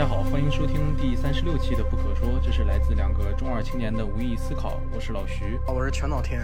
大家好，欢迎收听第三十六期的《不可说》，这是来自两个中二青年的无意思考。我是老徐，我是全脑田。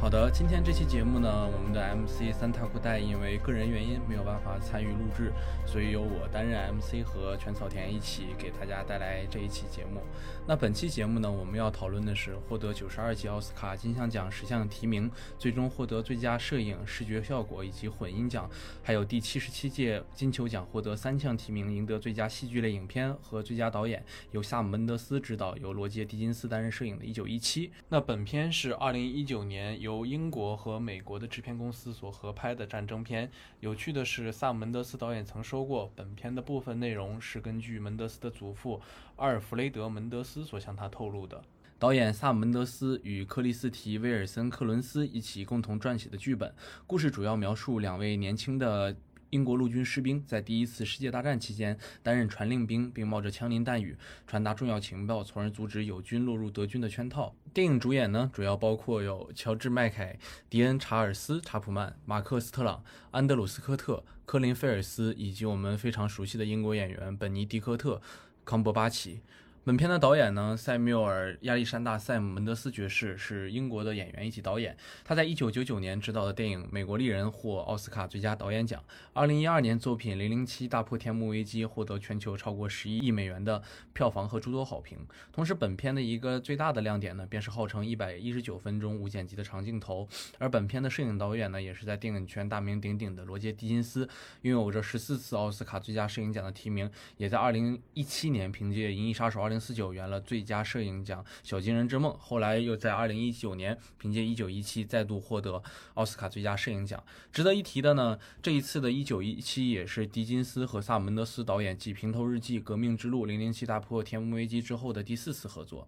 好的，今天这期节目呢，我们的 MC 三太裤带因为个人原因没有办法参与录制，所以由我担任 MC 和全草田一起给大家带来这一期节目。那本期节目呢，我们要讨论的是获得九十二届奥斯卡金像奖十项提名，最终获得最佳摄影、视觉效果以及混音奖，还有第七十七届金球奖获得三项提名，赢得最佳戏剧类影片和最佳导演，由夏姆·门德斯执导，由罗杰·狄金斯担任摄影的《一九一七》。那本片是二零一九年由英国和美国的制片公司所合拍的战争片。有趣的是，萨姆·门德斯导演曾说过，本片的部分内容是根据门德斯的祖父阿尔弗雷德·门德斯所向他透露的。导演萨姆·门德斯与克里斯提·威尔森·克伦斯一起共同撰写的剧本，故事主要描述两位年轻的。英国陆军士兵在第一次世界大战期间担任传令兵，并冒着枪林弹雨传达重要情报，从而阻止友军落入德军的圈套。电影主演呢，主要包括有乔治·麦凯、迪恩·查尔斯·查普曼、马克·斯特朗、安德鲁斯·科特、科林·菲尔斯，以及我们非常熟悉的英国演员本尼迪克特·康伯巴奇。本片的导演呢，塞缪尔·亚历山大·塞姆·门德斯爵士是英国的演员以及导演。他在1999年执导的电影《美国丽人》获奥斯卡最佳导演奖。2012年作品《零零七》大破天幕危机获得全球超过11亿美元的票房和诸多好评。同时，本片的一个最大的亮点呢，便是号称119分钟无剪辑的长镜头。而本片的摄影导演呢，也是在电影圈大名鼎鼎的罗杰·狄金斯，拥有着14次奥斯卡最佳摄影奖的提名，也在2017年凭借《银翼杀手2》。零四九圆了最佳摄影奖《小金人之梦》，后来又在二零一九年凭借一九一七再度获得奥斯卡最佳摄影奖。值得一提的呢，这一次的一九一七也是狄金斯和萨门德斯导演继《平头日记》《革命之路》《零零七大破天幕危机》之后的第四次合作。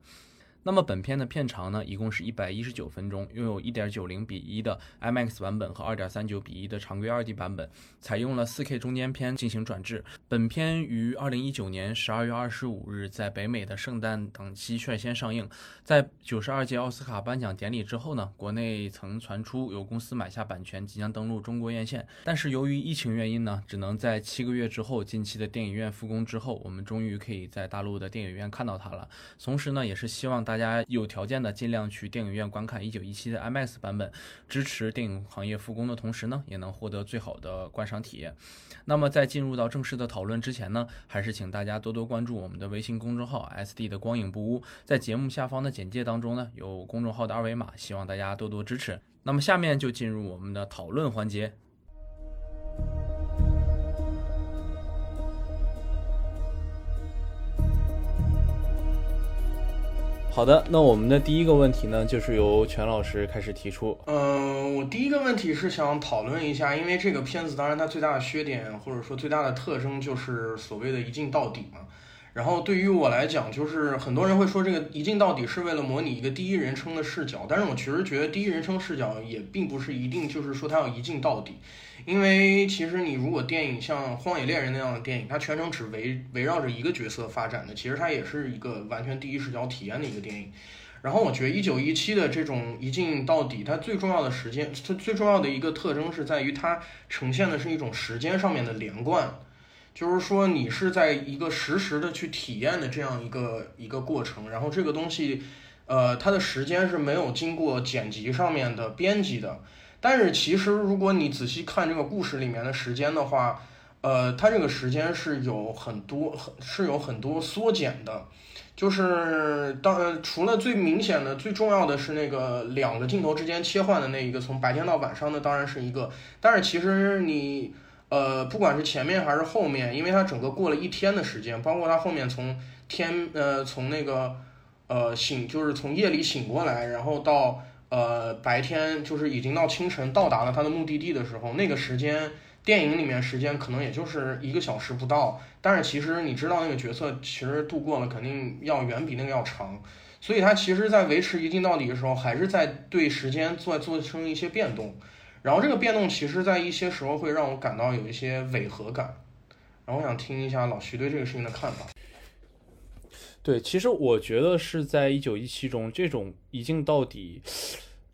那么本片的片长呢，一共是一百一十九分钟，拥有一点九零比一的 IMAX 版本和二点三九比一的常规二 D 版本，采用了四 K 中间片进行转制。本片于二零一九年十二月二十五日在北美的圣诞档期率先上映。在九十二届奥斯卡颁奖典礼之后呢，国内曾传出有公司买下版权，即将登陆中国院线。但是由于疫情原因呢，只能在七个月之后，近期的电影院复工之后，我们终于可以在大陆的电影院看到它了。同时呢，也是希望大。大家有条件的尽量去电影院观看一九一七的 IMAX 版本，支持电影行业复工的同时呢，也能获得最好的观赏体验。那么在进入到正式的讨论之前呢，还是请大家多多关注我们的微信公众号 SD 的光影不污，在节目下方的简介当中呢有公众号的二维码，希望大家多多支持。那么下面就进入我们的讨论环节。好的，那我们的第一个问题呢，就是由全老师开始提出。嗯，我第一个问题是想讨论一下，因为这个片子当然它最大的缺点或者说最大的特征就是所谓的一镜到底嘛。然后对于我来讲，就是很多人会说这个一镜到底是为了模拟一个第一人称的视角，但是我其实觉得第一人称视角也并不是一定就是说它要一镜到底。因为其实你如果电影像《荒野猎人》那样的电影，它全程只围围绕着一个角色发展的，其实它也是一个完全第一视角体验的一个电影。然后我觉得一九一七的这种一镜到底，它最重要的时间，它最重要的一个特征是在于它呈现的是一种时间上面的连贯，就是说你是在一个实时的去体验的这样一个一个过程。然后这个东西，呃，它的时间是没有经过剪辑上面的编辑的。但是其实，如果你仔细看这个故事里面的时间的话，呃，它这个时间是有很多很是有很多缩减的，就是当除了最明显的、最重要的是那个两个镜头之间切换的那一个从白天到晚上的，当然是一个。但是其实你呃，不管是前面还是后面，因为它整个过了一天的时间，包括它后面从天呃从那个呃醒就是从夜里醒过来，然后到。呃，白天就是已经到清晨到达了他的目的地的时候，那个时间电影里面时间可能也就是一个小时不到，但是其实你知道那个角色其实度过了肯定要远比那个要长，所以他其实在维持一镜到底的时候，还是在对时间做做成一些变动，然后这个变动其实在一些时候会让我感到有一些违和感，然后我想听一下老徐对这个事情的看法。对，其实我觉得是在一九一七中，这种一镜到底，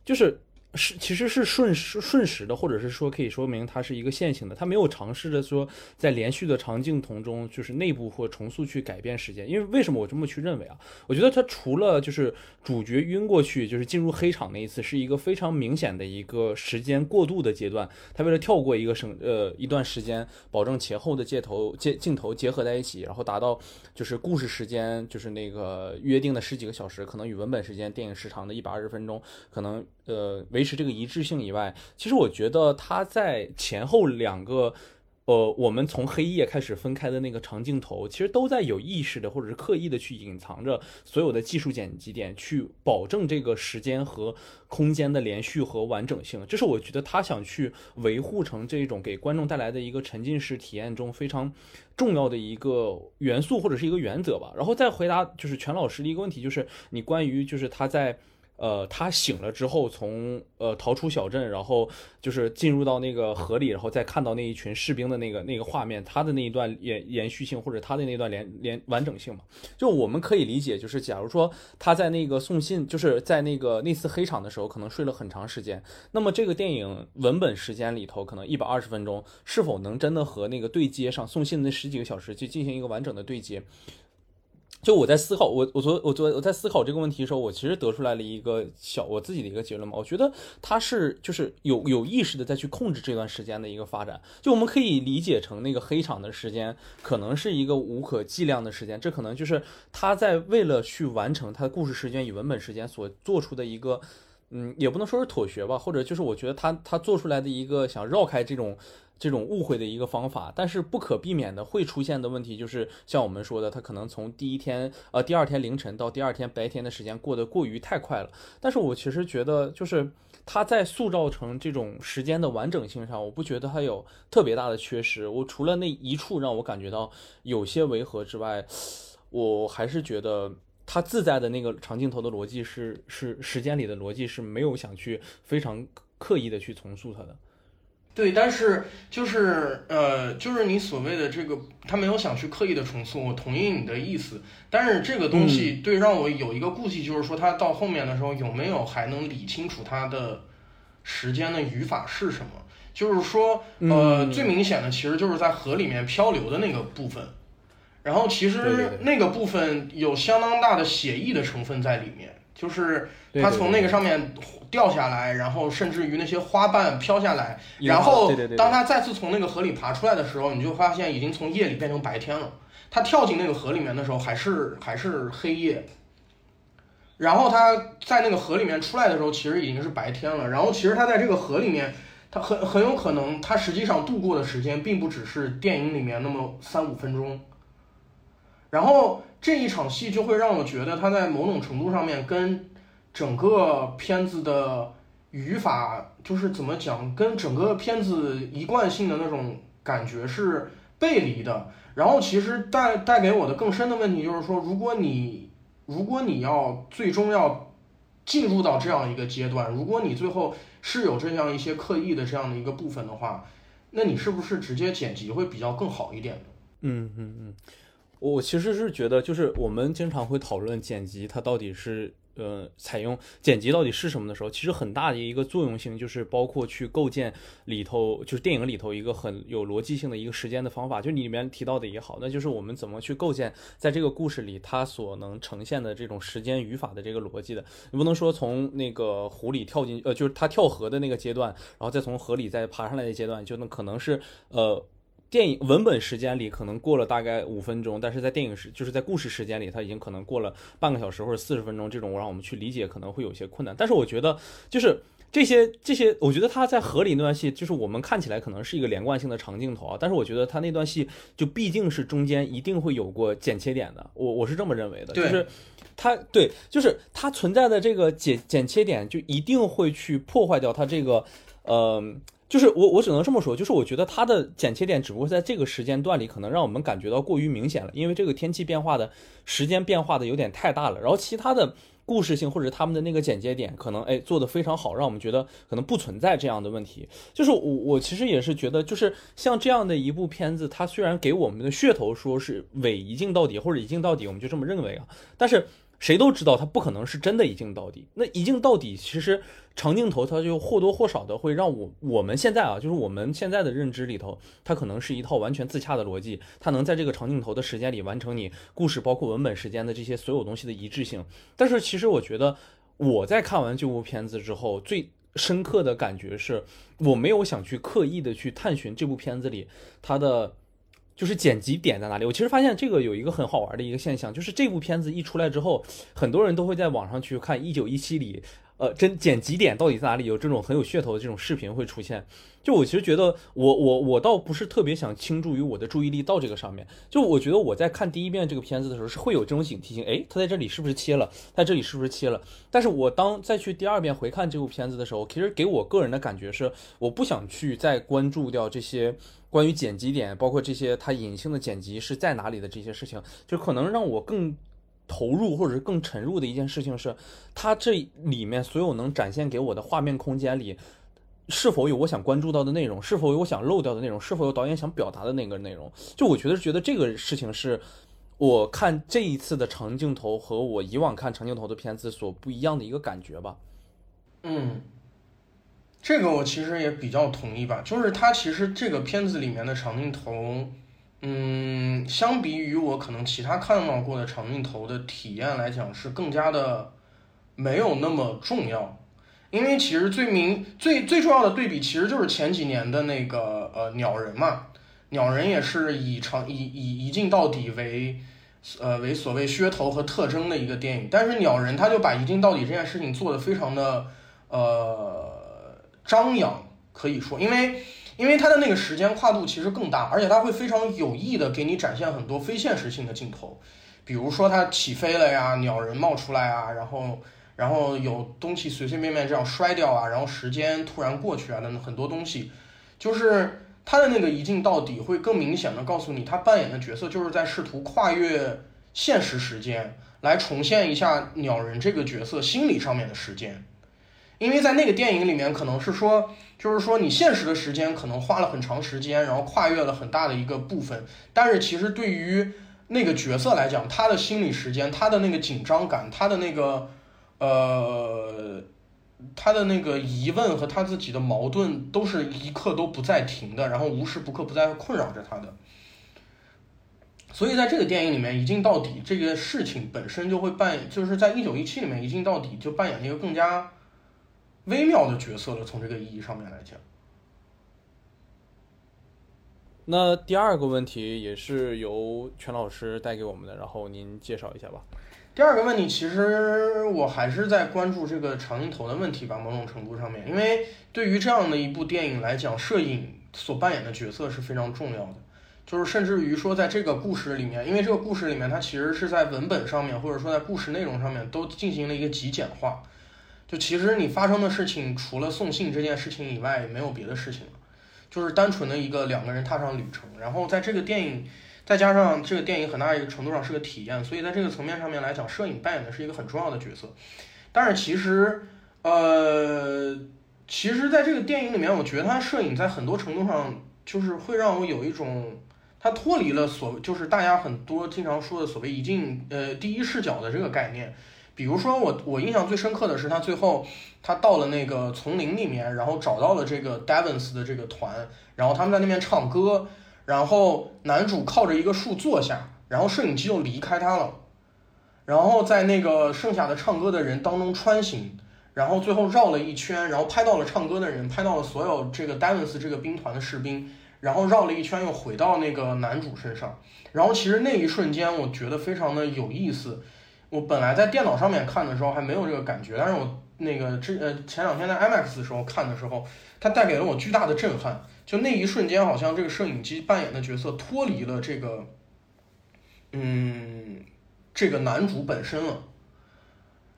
就是是其实是瞬时瞬时的，或者是说可以说明它是一个线性的，它没有尝试着说在连续的长镜头中就是内部或重塑去改变时间。因为为什么我这么去认为啊？我觉得它除了就是主角晕过去，就是进入黑场那一次是一个非常明显的一个时间过渡的阶段，他为了跳过一个省呃一段时间，保证前后的镜头接镜头结合在一起，然后达到就是故事时间就是那个约定的十几个小时，可能与文本时间电影时长的一百二十分钟，可能呃维持这个一致性以外，其实我觉得他在前后两个。呃，我们从黑夜开始分开的那个长镜头，其实都在有意识的或者是刻意的去隐藏着所有的技术剪辑点，去保证这个时间和空间的连续和完整性。这是我觉得他想去维护成这种给观众带来的一个沉浸式体验中非常重要的一个元素或者是一个原则吧。然后再回答就是全老师的一个问题，就是你关于就是他在。呃，他醒了之后，从呃逃出小镇，然后就是进入到那个河里，然后再看到那一群士兵的那个那个画面，他的那一段延延续性或者他的那段连连完整性嘛，就我们可以理解，就是假如说他在那个送信，就是在那个那次黑场的时候，可能睡了很长时间，那么这个电影文本时间里头可能一百二十分钟，是否能真的和那个对接上送信的十几个小时去进行一个完整的对接？就我在思考，我我昨我昨我在思考这个问题的时候，我其实得出来了一个小我自己的一个结论嘛。我觉得他是就是有有意识的在去控制这段时间的一个发展。就我们可以理解成那个黑场的时间可能是一个无可计量的时间，这可能就是他在为了去完成他的故事时间与文本时间所做出的一个，嗯，也不能说是妥协吧，或者就是我觉得他他做出来的一个想绕开这种。这种误会的一个方法，但是不可避免的会出现的问题就是，像我们说的，他可能从第一天呃第二天凌晨到第二天白天的时间过得过于太快了。但是我其实觉得，就是他在塑造成这种时间的完整性上，我不觉得他有特别大的缺失。我除了那一处让我感觉到有些违和之外，我还是觉得他自在的那个长镜头的逻辑是是时间里的逻辑是没有想去非常刻意的去重塑它的。对，但是就是呃，就是你所谓的这个，他没有想去刻意的重塑，我同意你的意思。但是这个东西对让我有一个顾忌，就是说他到后面的时候有没有还能理清楚他的时间的语法是什么？就是说，呃，最明显的其实就是在河里面漂流的那个部分，然后其实那个部分有相当大的写意的成分在里面，就是他从那个上面。掉下来，然后甚至于那些花瓣飘下来，然后当他再次从那个河里爬出来的时候，你就发现已经从夜里变成白天了。他跳进那个河里面的时候，还是还是黑夜。然后他在那个河里面出来的时候，其实已经是白天了。然后其实他在这个河里面，他很很有可能他实际上度过的时间并不只是电影里面那么三五分钟。然后这一场戏就会让我觉得他在某种程度上面跟。整个片子的语法就是怎么讲，跟整个片子一贯性的那种感觉是背离的。然后其实带带给我的更深的问题就是说，如果你如果你要最终要进入到这样一个阶段，如果你最后是有这样一些刻意的这样的一个部分的话，那你是不是直接剪辑会比较更好一点呢？嗯嗯嗯，我其实是觉得，就是我们经常会讨论剪辑，它到底是。呃，采用剪辑到底是什么的时候，其实很大的一个作用性就是包括去构建里头，就是电影里头一个很有逻辑性的一个时间的方法。就你里面提到的也好，那就是我们怎么去构建在这个故事里它所能呈现的这种时间语法的这个逻辑的。你不能说从那个湖里跳进，呃，就是他跳河的那个阶段，然后再从河里再爬上来的阶段，就那可能是呃。电影文本时间里可能过了大概五分钟，但是在电影时就是在故事时间里，它已经可能过了半个小时或者四十分钟。这种让我们去理解可能会有些困难。但是我觉得，就是这些这些，我觉得他在河里那段戏，就是我们看起来可能是一个连贯性的长镜头啊。但是我觉得他那段戏就毕竟是中间一定会有过剪切点的。我我是这么认为的，就是他对，就是它存在的这个剪剪切点，就一定会去破坏掉它这个，呃。就是我，我只能这么说，就是我觉得它的剪切点只不过在这个时间段里，可能让我们感觉到过于明显了，因为这个天气变化的时间变化的有点太大了。然后其他的故事性或者他们的那个剪接点，可能哎做的非常好，让我们觉得可能不存在这样的问题。就是我我其实也是觉得，就是像这样的一部片子，它虽然给我们的噱头说是伪一镜到底或者一镜到底，我们就这么认为啊，但是。谁都知道它不可能是真的一镜到底。那一镜到底，其实长镜头它就或多或少的会让我我们现在啊，就是我们现在的认知里头，它可能是一套完全自洽的逻辑，它能在这个长镜头的时间里完成你故事包括文本时间的这些所有东西的一致性。但是其实我觉得我在看完这部片子之后，最深刻的感觉是我没有想去刻意的去探寻这部片子里它的。就是剪辑点在哪里？我其实发现这个有一个很好玩的一个现象，就是这部片子一出来之后，很多人都会在网上去看《一九一七》里，呃，真剪辑点到底在哪里？有这种很有噱头的这种视频会出现。就我其实觉得，我我我倒不是特别想倾注于我的注意力到这个上面。就我觉得我在看第一遍这个片子的时候，是会有这种警惕性，哎，他在这里是不是切了？在这里是不是切了？但是我当再去第二遍回看这部片子的时候，其实给我个人的感觉是，我不想去再关注掉这些。关于剪辑点，包括这些它隐性的剪辑是在哪里的这些事情，就可能让我更投入或者是更沉入的一件事情是，它这里面所有能展现给我的画面空间里，是否有我想关注到的内容，是否有我想漏掉的内容，是否有导演想表达的那个内容？就我觉得觉得这个事情是我看这一次的长镜头和我以往看长镜头的片子所不一样的一个感觉吧。嗯。这个我其实也比较同意吧，就是它其实这个片子里面的长镜头，嗯，相比于我可能其他看到过的长镜头的体验来讲，是更加的没有那么重要。因为其实最明最最重要的对比，其实就是前几年的那个呃鸟人嘛，鸟人也是以长以以一镜到底为呃为所谓噱头和特征的一个电影，但是鸟人他就把一镜到底这件事情做得非常的呃。张扬可以说，因为因为它的那个时间跨度其实更大，而且它会非常有意的给你展现很多非现实性的镜头，比如说它起飞了呀，鸟人冒出来啊，然后然后有东西随随便便这样摔掉啊，然后时间突然过去啊等很多东西，就是他的那个一镜到底会更明显的告诉你，他扮演的角色就是在试图跨越现实时间来重现一下鸟人这个角色心理上面的时间。因为在那个电影里面，可能是说，就是说你现实的时间可能花了很长时间，然后跨越了很大的一个部分，但是其实对于那个角色来讲，他的心理时间、他的那个紧张感、他的那个呃，他的那个疑问和他自己的矛盾，都是一刻都不在停的，然后无时不刻不在困扰着他的。所以在这个电影里面，一镜到底这个事情本身就会扮，就是在一九一七里面，一镜到底就扮演一个更加。微妙的角色了，从这个意义上面来讲。那第二个问题也是由全老师带给我们的，然后您介绍一下吧。第二个问题，其实我还是在关注这个长镜头的问题吧，某种程度上面，因为对于这样的一部电影来讲，摄影所扮演的角色是非常重要的。就是甚至于说，在这个故事里面，因为这个故事里面，它其实是在文本上面，或者说在故事内容上面，都进行了一个极简化。就其实你发生的事情，除了送信这件事情以外，没有别的事情了，就是单纯的一个两个人踏上旅程。然后在这个电影，再加上这个电影很大一个程度上是个体验，所以在这个层面上面来讲，摄影扮演的是一个很重要的角色。但是其实，呃，其实在这个电影里面，我觉得它摄影在很多程度上就是会让我有一种，它脱离了所就是大家很多经常说的所谓一镜呃第一视角的这个概念。比如说我我印象最深刻的是他最后他到了那个丛林里面，然后找到了这个 Davins 的这个团，然后他们在那边唱歌，然后男主靠着一个树坐下，然后摄影机就离开他了，然后在那个剩下的唱歌的人当中穿行，然后最后绕了一圈，然后拍到了唱歌的人，拍到了所有这个 Davins 这个兵团的士兵，然后绕了一圈又回到那个男主身上，然后其实那一瞬间我觉得非常的有意思。我本来在电脑上面看的时候还没有这个感觉，但是我那个之呃前两天在 IMAX 的时候看的时候，它带给了我巨大的震撼。就那一瞬间，好像这个摄影机扮演的角色脱离了这个，嗯，这个男主本身了。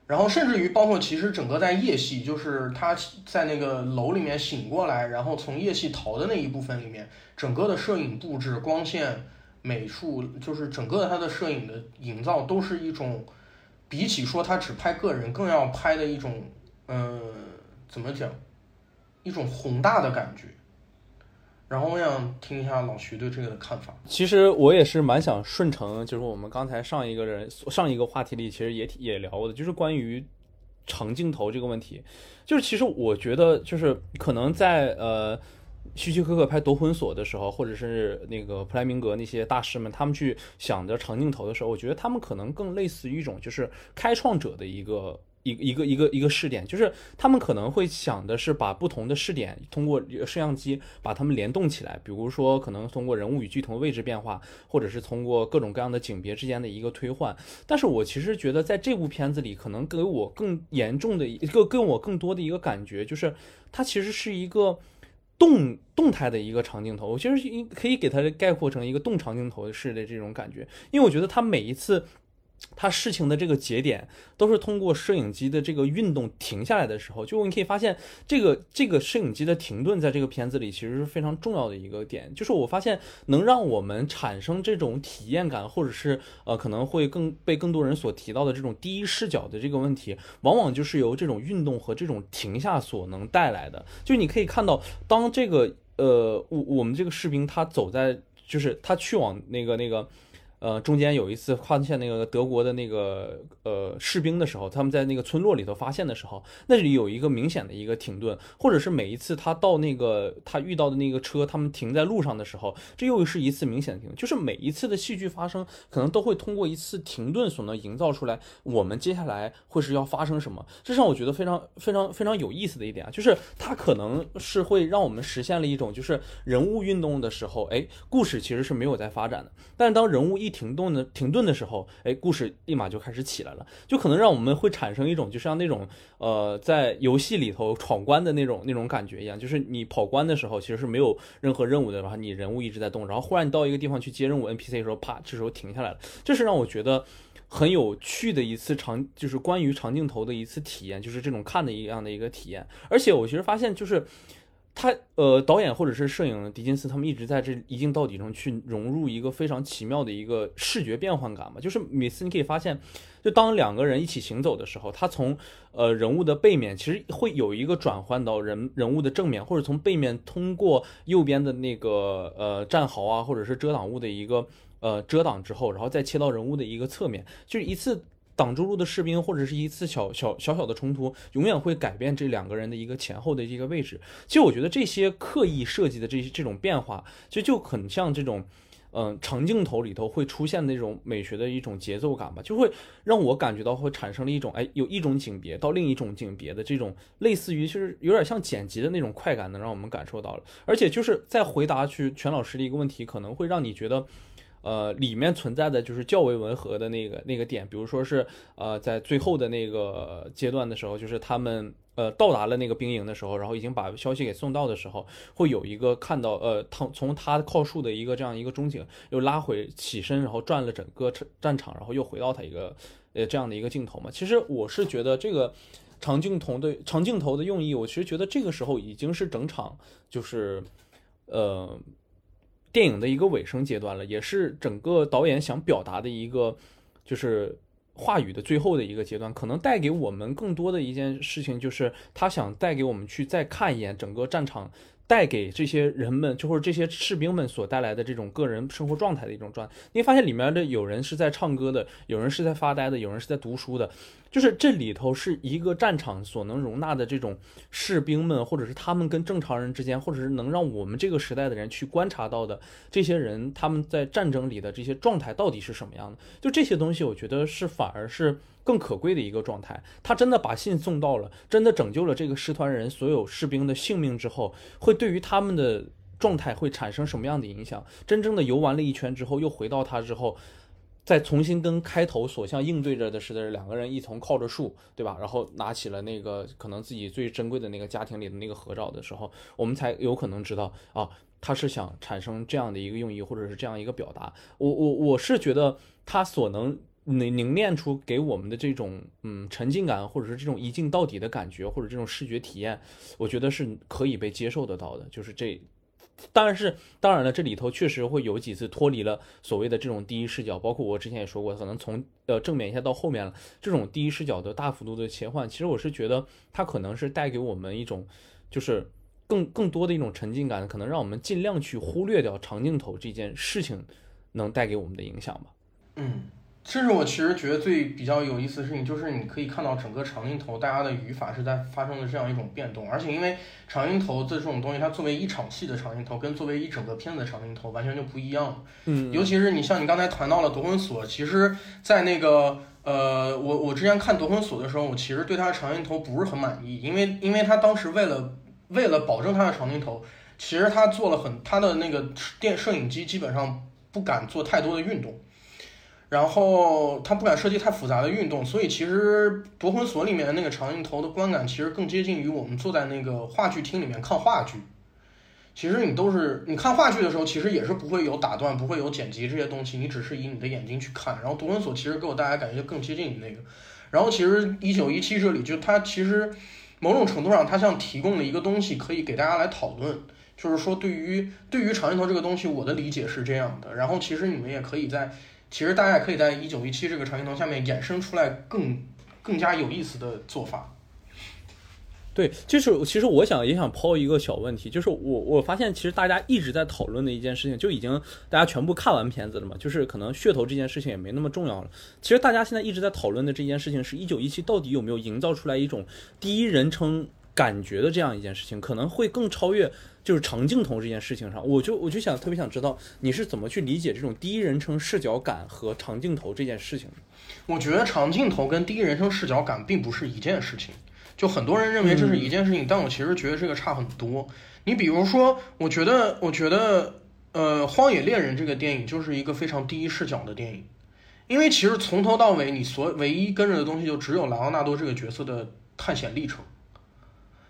然后甚至于包括其实整个在夜戏，就是他在那个楼里面醒过来，然后从夜戏逃的那一部分里面，整个的摄影布置、光线、美术，就是整个他的摄影的营造都是一种。比起说他只拍个人，更要拍的一种，嗯，怎么讲，一种宏大的感觉。然后我想听一下老徐对这个的看法。其实我也是蛮想顺承，就是我们刚才上一个人上一个话题里，其实也也聊过的，就是关于长镜头这个问题。就是其实我觉得，就是可能在呃。希区柯克拍《夺魂锁》的时候，或者是那个普莱明格那些大师们，他们去想着长镜头的时候，我觉得他们可能更类似于一种就是开创者的一个一一个一个一个试点，就是他们可能会想的是把不同的试点通过摄像机把它们联动起来，比如说可能通过人物与剧头位置变化，或者是通过各种各样的景别之间的一个推换。但是我其实觉得在这部片子里，可能给我更严重的一个跟我更多的一个感觉，就是它其实是一个。动动态的一个长镜头，我其实可以给它概括成一个动长镜头式的这种感觉，因为我觉得它每一次。它事情的这个节点都是通过摄影机的这个运动停下来的时候，就你可以发现，这个这个摄影机的停顿在这个片子里其实是非常重要的一个点。就是我发现能让我们产生这种体验感，或者是呃可能会更被更多人所提到的这种第一视角的这个问题，往往就是由这种运动和这种停下所能带来的。就你可以看到，当这个呃我我们这个士兵他走在，就是他去往那个那个。呃，中间有一次发现那个德国的那个呃士兵的时候，他们在那个村落里头发现的时候，那里有一个明显的一个停顿，或者是每一次他到那个他遇到的那个车，他们停在路上的时候，这又是一次明显的停顿。就是每一次的戏剧发生，可能都会通过一次停顿所能营造出来，我们接下来会是要发生什么。这让我觉得非常非常非常有意思的一点啊，就是它可能是会让我们实现了一种，就是人物运动的时候，哎，故事其实是没有在发展的，但是当人物一停动的停顿的时候，哎，故事立马就开始起来了，就可能让我们会产生一种，就像那种呃，在游戏里头闯关的那种那种感觉一样，就是你跑关的时候其实是没有任何任务的，然后你人物一直在动，然后忽然你到一个地方去接任务，NPC 的时候，啪，这时候停下来了，这是让我觉得很有趣的一次长，就是关于长镜头的一次体验，就是这种看的一样的一个体验，而且我其实发现就是。他呃，导演或者是摄影，狄金斯他们一直在这一镜到底中去融入一个非常奇妙的一个视觉变换感嘛。就是每次你可以发现，就当两个人一起行走的时候，他从呃人物的背面其实会有一个转换到人人物的正面，或者从背面通过右边的那个呃战壕啊，或者是遮挡物的一个呃遮挡之后，然后再切到人物的一个侧面，就是一次。挡住路的士兵，或者是一次小小小小的冲突，永远会改变这两个人的一个前后的一个位置。其实我觉得这些刻意设计的这些这种变化，其实就很像这种，嗯，长镜头里头会出现那种美学的一种节奏感吧，就会让我感觉到会产生了一种，哎，有一种景别到另一种景别的这种类似于就是有点像剪辑的那种快感，能让我们感受到了。而且就是在回答去全老师的一个问题，可能会让你觉得。呃，里面存在的就是较为吻合的那个那个点，比如说是呃，在最后的那个阶段的时候，就是他们呃到达了那个兵营的时候，然后已经把消息给送到的时候，会有一个看到呃，他从他靠树的一个这样一个中景，又拉回起身，然后转了整个战场，然后又回到他一个呃这样的一个镜头嘛。其实我是觉得这个长镜头的长镜头的用意，我其实觉得这个时候已经是整场就是呃。电影的一个尾声阶段了，也是整个导演想表达的一个，就是话语的最后的一个阶段，可能带给我们更多的一件事情，就是他想带给我们去再看一眼整个战场。带给这些人们，就或者这些士兵们所带来的这种个人生活状态的一种状态，你发现里面的有人是在唱歌的，有人是在发呆的，有人是在读书的，就是这里头是一个战场所能容纳的这种士兵们，或者是他们跟正常人之间，或者是能让我们这个时代的人去观察到的这些人，他们在战争里的这些状态到底是什么样的？就这些东西，我觉得是反而是。更可贵的一个状态，他真的把信送到了，真的拯救了这个师团人所有士兵的性命之后，会对于他们的状态会产生什么样的影响？真正的游完了一圈之后，又回到他之后，再重新跟开头所像应对着的是的两个人一同靠着树，对吧？然后拿起了那个可能自己最珍贵的那个家庭里的那个合照的时候，我们才有可能知道啊，他是想产生这样的一个用意，或者是这样一个表达。我我我是觉得他所能。凝凝练出给我们的这种嗯沉浸感，或者是这种一镜到底的感觉，或者这种视觉体验，我觉得是可以被接受得到的。就是这，当然是当然了，这里头确实会有几次脱离了所谓的这种第一视角，包括我之前也说过，可能从呃正面一下到后面了，这种第一视角的大幅度的切换，其实我是觉得它可能是带给我们一种就是更更多的一种沉浸感，可能让我们尽量去忽略掉长镜头这件事情能带给我们的影响吧。嗯。甚至我其实觉得最比较有意思的事情，就是你可以看到整个长镜头，大家的语法是在发生的这样一种变动，而且因为长镜头的这种东西，它作为一场戏的长镜头，跟作为一整个片子的长镜头完全就不一样。嗯，尤其是你像你刚才谈到了夺魂锁，其实，在那个呃，我我之前看夺魂锁的时候，我其实对它的长镜头不是很满意，因为因为它当时为了为了保证它的长镜头，其实它做了很它的那个电摄影机基本上不敢做太多的运动。然后他不敢设计太复杂的运动，所以其实《夺魂锁》里面的那个长镜头的观感，其实更接近于我们坐在那个话剧厅里面看话剧。其实你都是你看话剧的时候，其实也是不会有打断，不会有剪辑这些东西，你只是以你的眼睛去看。然后《夺魂锁》其实给我大家感觉就更接近于那个。然后其实一九一七这里就它其实某种程度上，它像提供了一个东西，可以给大家来讨论。就是说，对于对于长镜头这个东西，我的理解是这样的。然后其实你们也可以在。其实大家可以在一九一七这个长镜头下面衍生出来更更加有意思的做法。对，就是其实我想也想抛一个小问题，就是我我发现其实大家一直在讨论的一件事情，就已经大家全部看完片子了嘛，就是可能噱头这件事情也没那么重要了。其实大家现在一直在讨论的这件事情，是一九一七到底有没有营造出来一种第一人称感觉的这样一件事情，可能会更超越。就是长镜头这件事情上，我就我就想特别想知道你是怎么去理解这种第一人称视角感和长镜头这件事情。我觉得长镜头跟第一人称视角感并不是一件事情，就很多人认为这是一件事情，但我其实觉得这个差很多。你比如说，我觉得我觉得呃，《荒野猎人》这个电影就是一个非常第一视角的电影，因为其实从头到尾你所唯一跟着的东西就只有莱昂纳多这个角色的探险历程。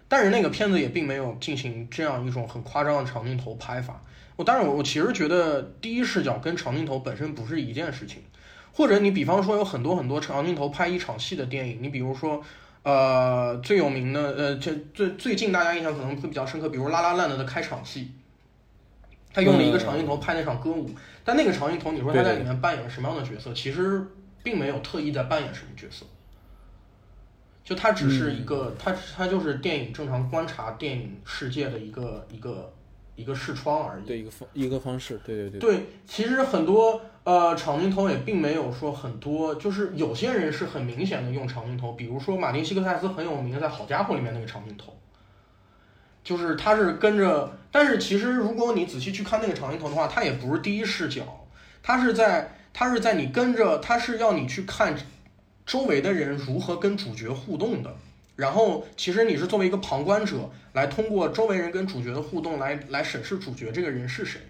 但是那个片子也并没有进行这样一种很夸张的长镜头拍法。我当然我我其实觉得第一视角跟长镜头本身不是一件事情。或者你比方说有很多很多长镜头拍一场戏的电影，你比如说，呃最有名的呃这最最近大家印象可能会比较深刻，比如《拉拉烂》的的开场戏，他用了一个长镜头拍那场歌舞。但那个长镜头你说他在里面扮演了什么样的角色？其实并没有特意在扮演什么角色。就它只是一个，它它就是电影正常观察电影世界的一个一个一个视窗而已。对，一个方一个方式，对对对。对，其实很多呃长镜头也并没有说很多，就是有些人是很明显的用长镜头，比如说马丁西克塞斯很有名在《好家伙》里面那个长镜头，就是他是跟着，但是其实如果你仔细去看那个长镜头的话，它也不是第一视角，它是在它是在你跟着，它是要你去看。周围的人如何跟主角互动的？然后，其实你是作为一个旁观者，来通过周围人跟主角的互动来来审视主角这个人是谁。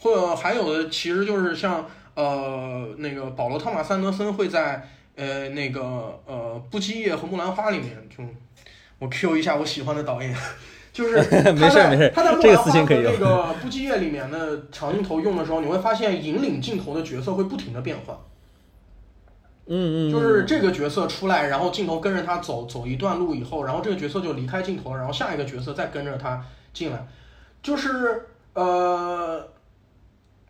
或者还有的，其实就是像呃那个保罗·汤马·三德森会在呃那个呃《不羁夜》和《木兰花》里面，就我 Q 一下我喜欢的导演，就是 没事没事，他在《木兰花》和那个《不羁夜》里面的长镜头用的时候，你会发现引领镜头的角色会不停的变换。嗯嗯，就是这个角色出来，然后镜头跟着他走走一段路以后，然后这个角色就离开镜头，然后下一个角色再跟着他进来，就是呃，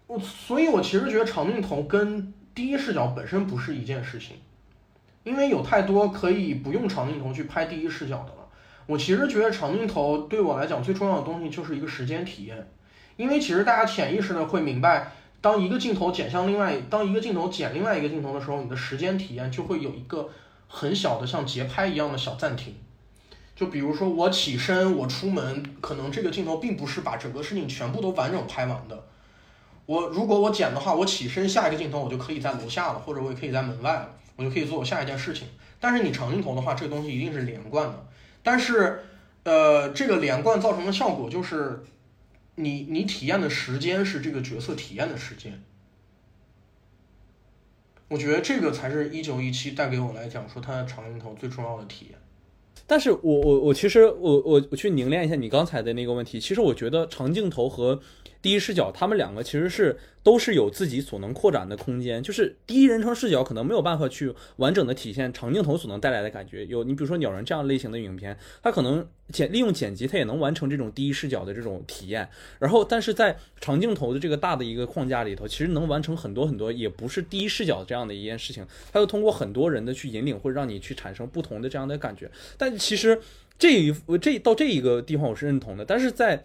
我所以，我其实觉得长镜头跟第一视角本身不是一件事情，因为有太多可以不用长镜头去拍第一视角的了。我其实觉得长镜头对我来讲最重要的东西就是一个时间体验，因为其实大家潜意识的会明白。当一个镜头剪向另外，当一个镜头剪另外一个镜头的时候，你的时间体验就会有一个很小的像节拍一样的小暂停。就比如说我起身，我出门，可能这个镜头并不是把整个事情全部都完整拍完的。我如果我剪的话，我起身下一个镜头我就可以在楼下了，或者我也可以在门外了，我就可以做我下一件事情。但是你长镜头的话，这个东西一定是连贯的。但是，呃，这个连贯造成的效果就是。你你体验的时间是这个角色体验的时间，我觉得这个才是一九一七带给我来讲说它的长镜头最重要的体验。但是我我我其实我我我去凝练一下你刚才的那个问题，其实我觉得长镜头和第一视角他们两个其实是都是有自己所能扩展的空间，就是第一人称视角可能没有办法去完整的体现长镜头所能带来的感觉。有你比如说鸟人这样类型的影片，它可能剪利用剪辑，它也能完成这种第一视角的这种体验。然后，但是在长镜头的这个大的一个框架里头，其实能完成很多很多，也不是第一视角这样的一件事情。它又通过很多人的去引领，会让你去产生不同的这样的感觉。但其实这一这到这一个地方我是认同的，但是在。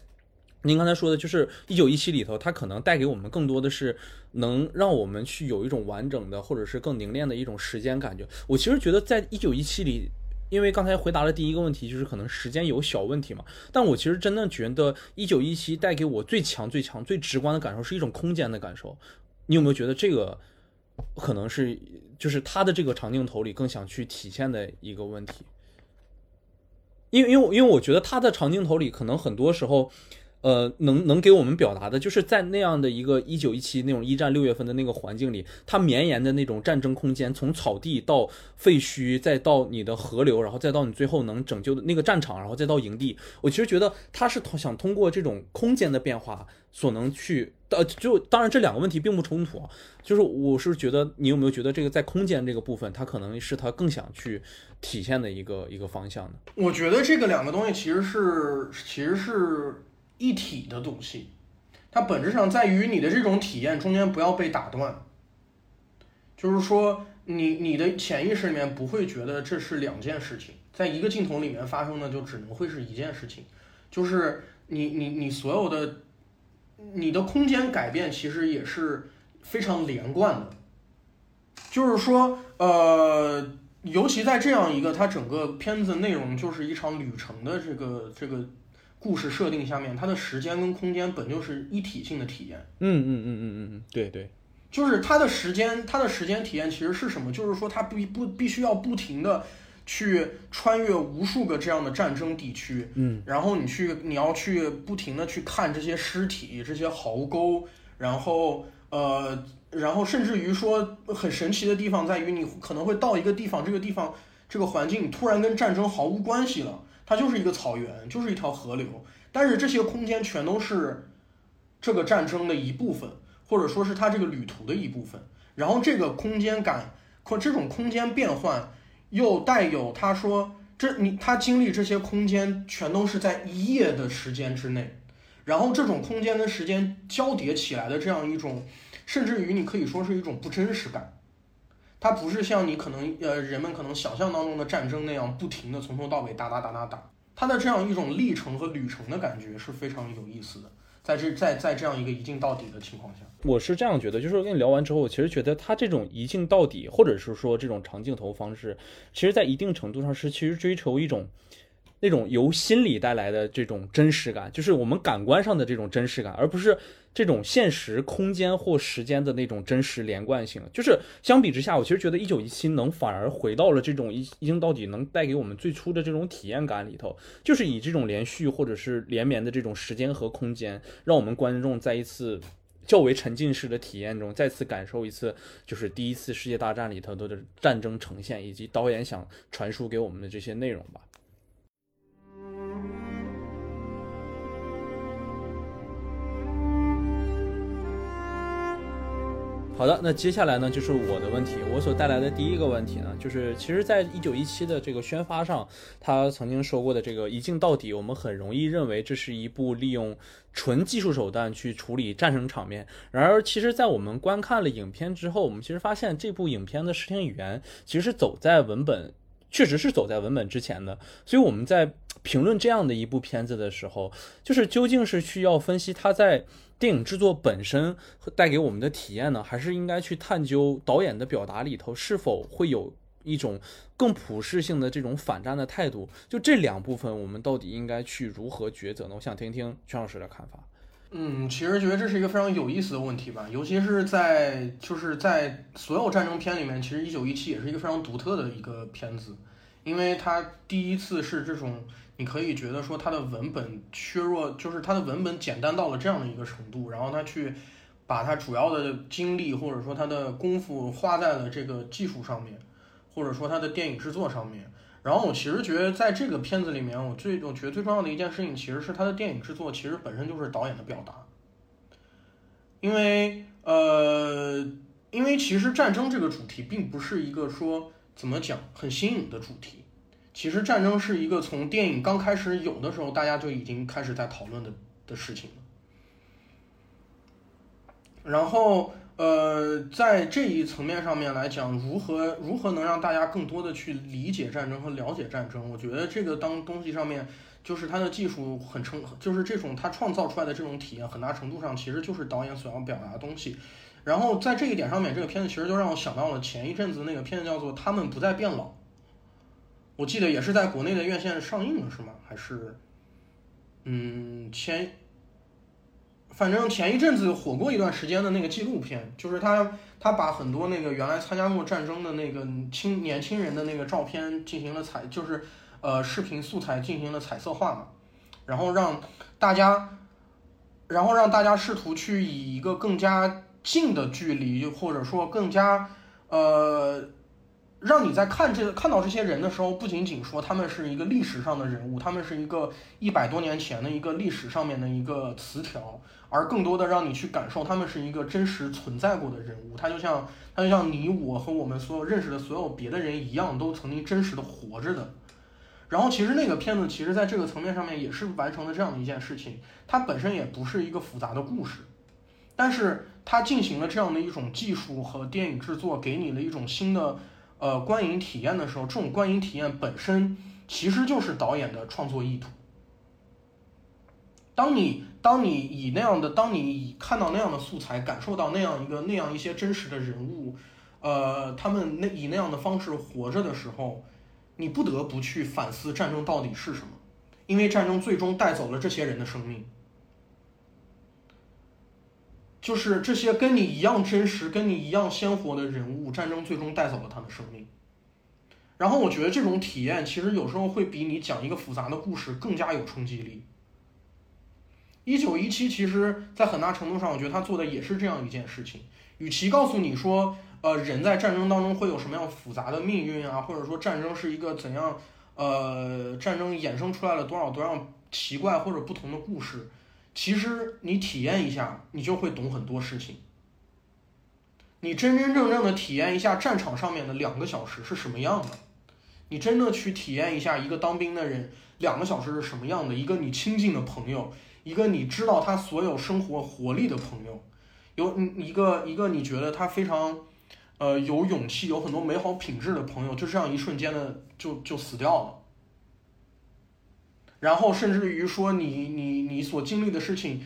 您刚才说的就是一九一七里头，它可能带给我们更多的是能让我们去有一种完整的，或者是更凝练的一种时间感觉。我其实觉得在一九一七里，因为刚才回答了第一个问题，就是可能时间有小问题嘛。但我其实真的觉得一九一七带给我最强、最强、最直观的感受是一种空间的感受。你有没有觉得这个可能是就是它的这个长镜头里更想去体现的一个问题？因为因为因为我觉得它的长镜头里可能很多时候。呃，能能给我们表达的，就是在那样的一个一九一七那种一战六月份的那个环境里，它绵延的那种战争空间，从草地到废墟，再到你的河流，然后再到你最后能拯救的那个战场，然后再到营地。我其实觉得他是想通过这种空间的变化，所能去呃，就当然这两个问题并不冲突啊。就是我是觉得，你有没有觉得这个在空间这个部分，它可能是他更想去体现的一个一个方向呢？我觉得这个两个东西其实是其实是。一体的东西，它本质上在于你的这种体验中间不要被打断。就是说，你你的潜意识里面不会觉得这是两件事情，在一个镜头里面发生的就只能会是一件事情。就是你你你所有的你的空间改变其实也是非常连贯的。就是说，呃，尤其在这样一个它整个片子内容就是一场旅程的这个这个。故事设定下面，它的时间跟空间本就是一体性的体验。嗯嗯嗯嗯嗯嗯，对对，就是它的时间，它的时间体验其实是什么？就是说它必不必须要不停的去穿越无数个这样的战争地区，嗯，然后你去你要去不停的去看这些尸体、这些壕沟，然后呃，然后甚至于说很神奇的地方在于，你可能会到一个地方，这个地方这个环境突然跟战争毫无关系了。它就是一个草原，就是一条河流，但是这些空间全都是这个战争的一部分，或者说是它这个旅途的一部分。然后这个空间感或这种空间变换，又带有他说这你他经历这些空间全都是在一夜的时间之内，然后这种空间跟时间交叠起来的这样一种，甚至于你可以说是一种不真实感。它不是像你可能呃人们可能想象当中的战争那样不停的从头到尾打打打打打，它的这样一种历程和旅程的感觉是非常有意思的。在这在在这样一个一镜到底的情况下，我是这样觉得，就是跟你聊完之后，我其实觉得它这种一镜到底，或者是说这种长镜头方式，其实在一定程度上是其实追求一种。那种由心理带来的这种真实感，就是我们感官上的这种真实感，而不是这种现实空间或时间的那种真实连贯性。就是相比之下，我其实觉得一九一七能反而回到了这种一一镜到底能带给我们最初的这种体验感里头，就是以这种连续或者是连绵的这种时间和空间，让我们观众在一次较为沉浸式的体验中，再次感受一次就是第一次世界大战里头的战争呈现，以及导演想传输给我们的这些内容吧。好的，那接下来呢，就是我的问题。我所带来的第一个问题呢，就是其实，在一九一七的这个宣发上，他曾经说过的这个一镜到底，我们很容易认为这是一部利用纯技术手段去处理战争场面。然而，其实，在我们观看了影片之后，我们其实发现这部影片的视听语言其实是走在文本，确实是走在文本之前的。所以我们在评论这样的一部片子的时候，就是究竟是需要分析它在。电影制作本身带给我们的体验呢，还是应该去探究导演的表达里头是否会有一种更普世性的这种反战的态度？就这两部分，我们到底应该去如何抉择呢？我想听听全老师的看法。嗯，其实觉得这是一个非常有意思的问题吧，尤其是在就是在所有战争片里面，其实《一九一七》也是一个非常独特的一个片子，因为它第一次是这种。你可以觉得说它的文本削弱，就是它的文本简单到了这样的一个程度，然后他去把他主要的精力或者说他的功夫花在了这个技术上面，或者说他的电影制作上面。然后我其实觉得在这个片子里面，我最我觉得最重要的一件事情其实是他的电影制作其实本身就是导演的表达，因为呃，因为其实战争这个主题并不是一个说怎么讲很新颖的主题，其实战争是一个从电影刚开始有的时候，大家就已经开始在讨论的的事情了。然后，呃，在这一层面上面来讲，如何如何能让大家更多的去理解战争和了解战争？我觉得这个当东西上面，就是它的技术很成，就是这种它创造出来的这种体验，很大程度上其实就是导演所要表达的东西。然后在这一点上面，这个片子其实就让我想到了前一阵子那个片子叫做《他们不再变老》，我记得也是在国内的院线上映了，是吗？还是，嗯，前。反正前一阵子火过一段时间的那个纪录片，就是他他把很多那个原来参加过战争的那个青年轻人的那个照片进行了彩，就是呃视频素材进行了彩色化嘛，然后让大家，然后让大家试图去以一个更加近的距离，或者说更加呃。让你在看这个看到这些人的时候，不仅仅说他们是一个历史上的人物，他们是一个一百多年前的一个历史上面的一个词条，而更多的让你去感受他们是一个真实存在过的人物。他就像他就像你我和我们所有认识的所有别的人一样，都曾经真实的活着的。然后其实那个片子其实在这个层面上面也是完成了这样的一件事情，它本身也不是一个复杂的故事，但是它进行了这样的一种技术和电影制作，给你了一种新的。呃，观影体验的时候，这种观影体验本身其实就是导演的创作意图。当你当你以那样的，当你以看到那样的素材，感受到那样一个那样一些真实的人物，呃，他们那以那样的方式活着的时候，你不得不去反思战争到底是什么，因为战争最终带走了这些人的生命。就是这些跟你一样真实、跟你一样鲜活的人物，战争最终带走了他的生命。然后我觉得这种体验其实有时候会比你讲一个复杂的故事更加有冲击力。一九一七其实，在很大程度上，我觉得他做的也是这样一件事情。与其告诉你说，呃，人在战争当中会有什么样复杂的命运啊，或者说战争是一个怎样，呃，战争衍生出来了多少多样奇怪或者不同的故事。其实你体验一下，你就会懂很多事情。你真真正正的体验一下战场上面的两个小时是什么样的，你真的去体验一下一个当兵的人两个小时是什么样的，一个你亲近的朋友，一个你知道他所有生活活力的朋友，有你一个一个你觉得他非常，呃，有勇气，有很多美好品质的朋友，就这样一瞬间的就就死掉了。然后甚至于说你你你所经历的事情，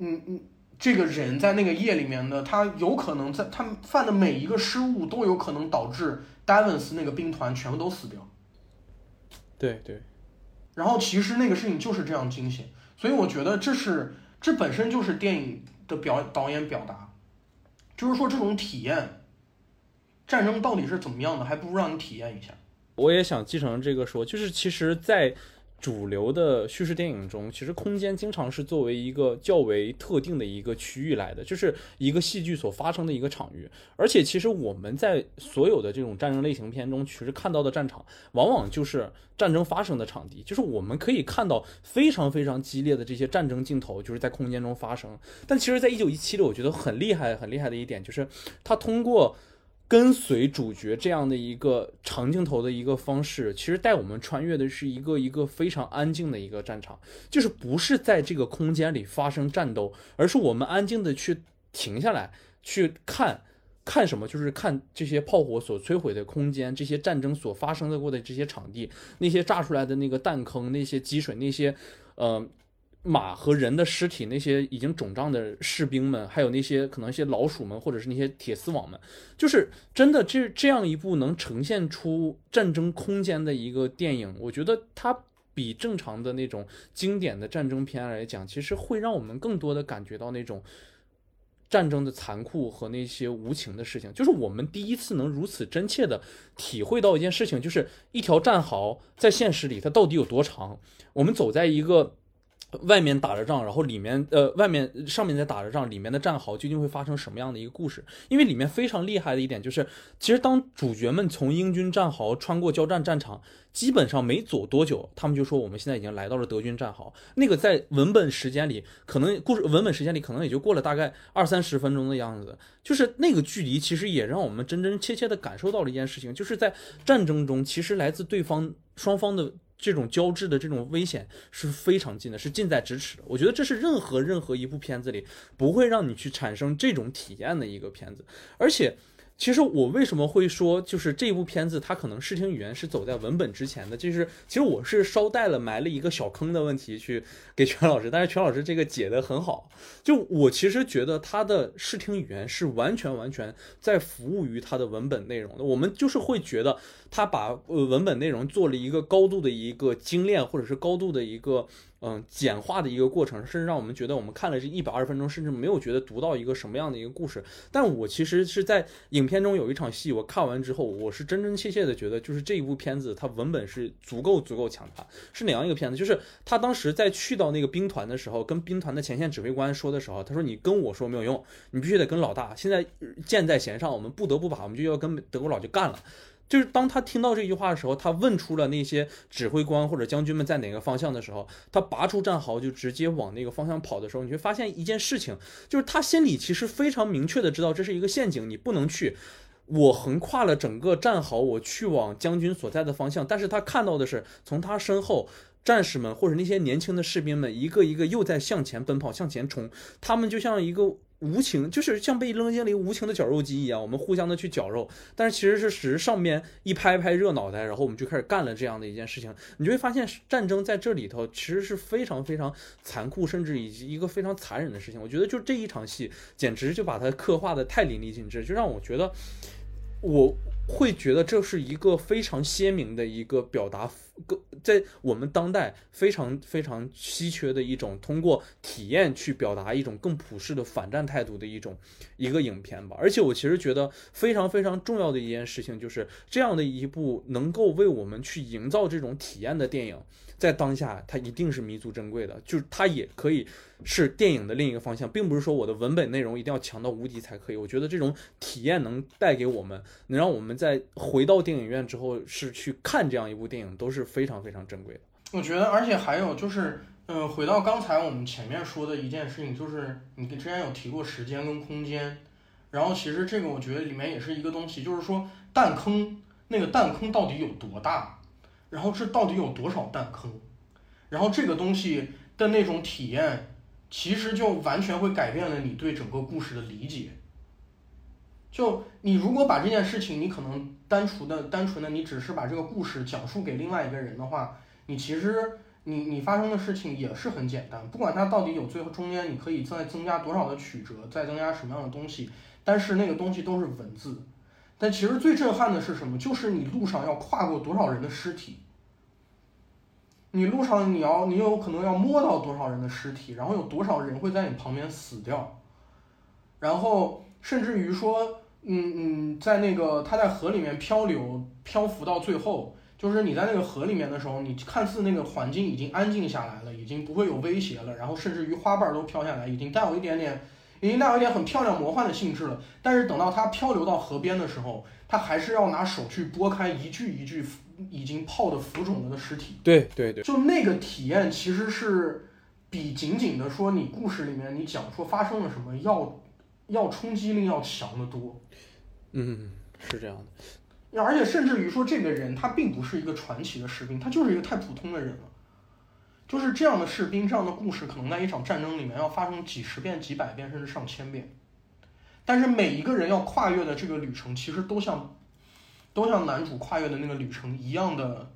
嗯嗯，这个人在那个夜里面呢，他有可能在他犯的每一个失误都有可能导致戴文斯那个兵团全部都死掉。对对。然后其实那个事情就是这样惊险，所以我觉得这是这本身就是电影的表导演表达，就是说这种体验，战争到底是怎么样的，还不如让你体验一下。我也想继承这个说，就是其实，在。主流的叙事电影中，其实空间经常是作为一个较为特定的一个区域来的，就是一个戏剧所发生的一个场域。而且，其实我们在所有的这种战争类型片中，其实看到的战场，往往就是战争发生的场地。就是我们可以看到非常非常激烈的这些战争镜头，就是在空间中发生。但其实，在一九一七里，我觉得很厉害、很厉害的一点，就是它通过。跟随主角这样的一个长镜头的一个方式，其实带我们穿越的是一个一个非常安静的一个战场，就是不是在这个空间里发生战斗，而是我们安静的去停下来去看，看什么？就是看这些炮火所摧毁的空间，这些战争所发生的过的这些场地，那些炸出来的那个弹坑，那些积水，那些，呃。马和人的尸体，那些已经肿胀的士兵们，还有那些可能一些老鼠们，或者是那些铁丝网们，就是真的这这样一部能呈现出战争空间的一个电影，我觉得它比正常的那种经典的战争片来讲，其实会让我们更多的感觉到那种战争的残酷和那些无情的事情。就是我们第一次能如此真切的体会到一件事情，就是一条战壕在现实里它到底有多长？我们走在一个。外面打着仗，然后里面呃外面上面在打着仗，里面的战壕究竟会发生什么样的一个故事？因为里面非常厉害的一点就是，其实当主角们从英军战壕穿过交战战场，基本上没走多久，他们就说我们现在已经来到了德军战壕。那个在文本时间里，可能故事文本时间里可能也就过了大概二三十分钟的样子。就是那个距离，其实也让我们真真切切的感受到了一件事情，就是在战争中，其实来自对方双方的。这种交织的这种危险是非常近的，是近在咫尺的。我觉得这是任何任何一部片子里不会让你去产生这种体验的一个片子，而且。其实我为什么会说，就是这部片子它可能视听语言是走在文本之前的，就是其实我是捎带了埋了一个小坑的问题去给全老师，但是全老师这个解的很好。就我其实觉得他的视听语言是完全完全在服务于他的文本内容的。我们就是会觉得他把呃文本内容做了一个高度的一个精炼，或者是高度的一个。嗯，简化的一个过程，甚至让我们觉得我们看了这一百二十分钟，甚至没有觉得读到一个什么样的一个故事。但我其实是在影片中有一场戏，我看完之后，我是真真切切的觉得，就是这一部片子它文本是足够足够强大。是哪样一个片子？就是他当时在去到那个兵团的时候，跟兵团的前线指挥官说的时候，他说：“你跟我说没有用，你必须得跟老大。现在箭在弦上，我们不得不把，我们就要跟德国佬就干了。”就是当他听到这句话的时候，他问出了那些指挥官或者将军们在哪个方向的时候，他拔出战壕就直接往那个方向跑的时候，你会发现一件事情，就是他心里其实非常明确的知道这是一个陷阱，你不能去。我横跨了整个战壕，我去往将军所在的方向，但是他看到的是从他身后战士们或者那些年轻的士兵们一个一个又在向前奔跑、向前冲，他们就像一个。无情就是像被扔进了一个无情的绞肉机一样，我们互相的去绞肉，但是其实是只是上面一拍拍热脑袋，然后我们就开始干了这样的一件事情。你就会发现战争在这里头其实是非常非常残酷，甚至以及一个非常残忍的事情。我觉得就这一场戏，简直就把它刻画的太淋漓尽致，就让我觉得我。会觉得这是一个非常鲜明的一个表达，个在我们当代非常非常稀缺的一种通过体验去表达一种更普世的反战态度的一种一个影片吧。而且我其实觉得非常非常重要的一件事情就是这样的一部能够为我们去营造这种体验的电影。在当下，它一定是弥足珍贵的，就是它也可以是电影的另一个方向，并不是说我的文本内容一定要强到无敌才可以。我觉得这种体验能带给我们，能让我们在回到电影院之后是去看这样一部电影，都是非常非常非常珍贵的。我觉得，而且还有就是，嗯，回到刚才我们前面说的一件事情，就是你之前有提过时间跟空间，然后其实这个我觉得里面也是一个东西，就是说弹坑那个弹坑到底有多大？然后这到底有多少弹坑？然后这个东西的那种体验，其实就完全会改变了你对整个故事的理解。就你如果把这件事情，你可能单纯的、单纯的，你只是把这个故事讲述给另外一个人的话，你其实你你发生的事情也是很简单。不管它到底有最后中间你可以再增加多少的曲折，再增加什么样的东西，但是那个东西都是文字。但其实最震撼的是什么？就是你路上要跨过多少人的尸体，你路上你要你有可能要摸到多少人的尸体，然后有多少人会在你旁边死掉，然后甚至于说，嗯嗯，在那个他在河里面漂流漂浮到最后，就是你在那个河里面的时候，你看似那个环境已经安静下来了，已经不会有威胁了，然后甚至于花瓣都飘下来，已经带有一点点。已经带有一点很漂亮魔幻的性质了，但是等到它漂流到河边的时候，他还是要拿手去拨开一具一具已经泡的浮肿了的尸体。对对对，就那个体验其实是比仅仅的说你故事里面你讲说发生了什么要要冲击力要强得多。嗯，是这样的。而且甚至于说这个人他并不是一个传奇的士兵，他就是一个太普通的人了。就是这样的士兵，这样的故事，可能在一场战争里面要发生几十遍、几百遍，甚至上千遍。但是每一个人要跨越的这个旅程，其实都像，都像男主跨越的那个旅程一样的，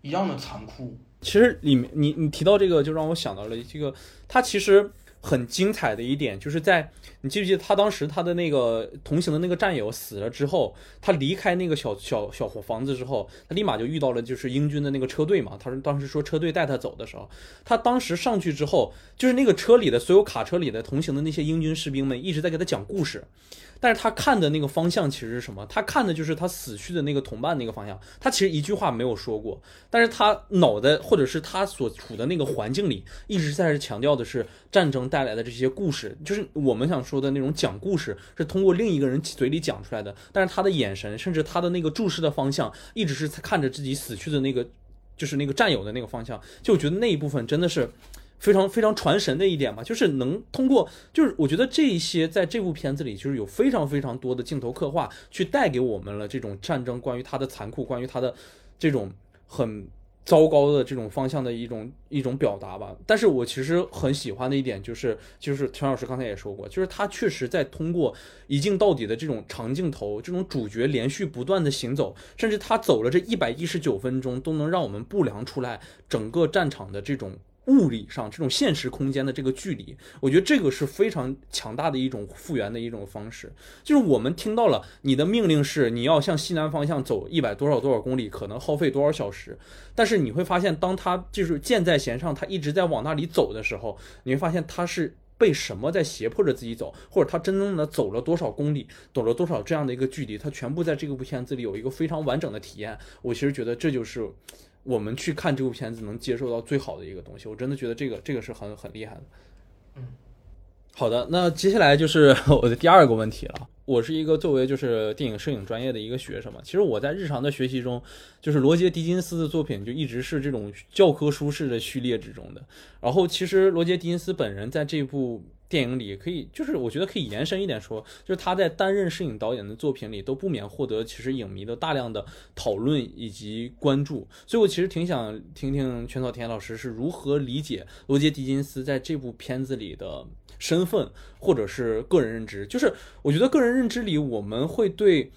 一样的残酷。其实里面，你你提到这个，就让我想到了这个，他其实。很精彩的一点，就是在你记不记得他当时他的那个同行的那个战友死了之后，他离开那个小小小伙房子之后，他立马就遇到了就是英军的那个车队嘛。他说当时说车队带他走的时候，他当时上去之后，就是那个车里的所有卡车里的同行的那些英军士兵们一直在给他讲故事。但是他看的那个方向其实是什么？他看的就是他死去的那个同伴那个方向。他其实一句话没有说过，但是他脑袋或者是他所处的那个环境里一直在强调的是战争带来的这些故事，就是我们想说的那种讲故事，是通过另一个人嘴里讲出来的。但是他的眼神，甚至他的那个注视的方向，一直是看着自己死去的那个，就是那个战友的那个方向。就我觉得那一部分真的是。非常非常传神的一点嘛，就是能通过，就是我觉得这一些在这部片子里，就是有非常非常多的镜头刻画，去带给我们了这种战争关于它的残酷，关于它的这种很糟糕的这种方向的一种一种表达吧。但是我其实很喜欢的一点就是，就是陈老师刚才也说过，就是他确实在通过一镜到底的这种长镜头，这种主角连续不断的行走，甚至他走了这一百一十九分钟，都能让我们不良出来整个战场的这种。物理上这种现实空间的这个距离，我觉得这个是非常强大的一种复原的一种方式。就是我们听到了你的命令是你要向西南方向走一百多少多少公里，可能耗费多少小时。但是你会发现，当他就是箭在弦上，他一直在往那里走的时候，你会发现他是被什么在胁迫着自己走，或者他真正的走了多少公里，走了多少这样的一个距离，他全部在这个部片子里有一个非常完整的体验。我其实觉得这就是。我们去看这部片子能接受到最好的一个东西，我真的觉得这个这个是很很厉害的。嗯，好的，那接下来就是 我的第二个问题了。我是一个作为就是电影摄影专业的一个学生嘛，其实我在日常的学习中，就是罗杰·狄金斯的作品就一直是这种教科书式的序列之中的。然后其实罗杰·狄金斯本人在这部。电影里可以，就是我觉得可以延伸一点说，就是他在担任摄影导演的作品里都不免获得其实影迷的大量的讨论以及关注，所以我其实挺想听听全草田老师是如何理解罗杰·狄金斯在这部片子里的身份或者是个人认知。就是我觉得个人认知里，我们会对，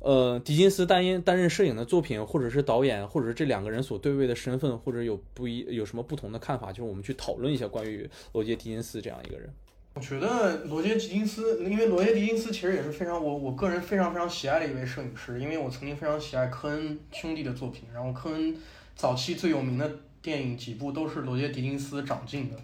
呃，狄金斯担任担任摄影的作品，或者是导演，或者是这两个人所对位的身份，或者有不一有什么不同的看法，就是我们去讨论一下关于罗杰·狄金斯这样一个人。我觉得罗杰·狄金斯，因为罗杰·狄金斯其实也是非常我我个人非常非常喜爱的一位摄影师，因为我曾经非常喜爱科恩兄弟的作品，然后科恩早期最有名的电影几部都是罗杰·狄金斯掌镜的，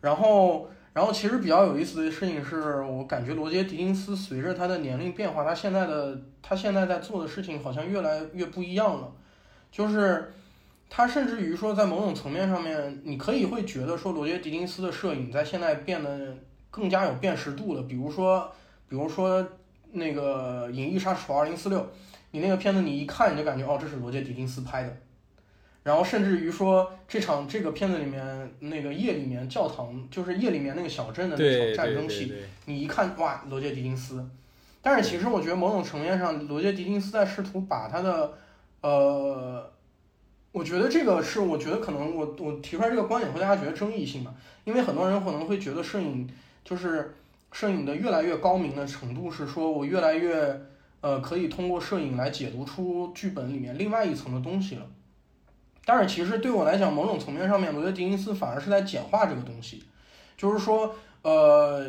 然后然后其实比较有意思的事情是我感觉罗杰·狄金斯随着他的年龄变化，他现在的他现在在做的事情好像越来越不一样了，就是他甚至于说在某种层面上面，你可以会觉得说罗杰·狄金斯的摄影在现在变得。更加有辨识度了，比如说，比如说那个《银翼杀手二零四六》，你那个片子你一看你就感觉哦，这是罗杰·狄金斯拍的。然后甚至于说这场这个片子里面那个夜里面教堂，就是夜里面那个小镇的那场战争戏，你一看哇，罗杰·狄金斯。但是其实我觉得某种层面上，罗杰·狄金斯在试图把他的呃，我觉得这个是我觉得可能我我提出来这个观点会大家觉得争议性吧，因为很多人可能会觉得摄影。就是摄影的越来越高明的程度，是说我越来越呃可以通过摄影来解读出剧本里面另外一层的东西了。但是其实对我来讲，某种层面上面，罗杰·狄金斯反而是在简化这个东西。就是说，呃，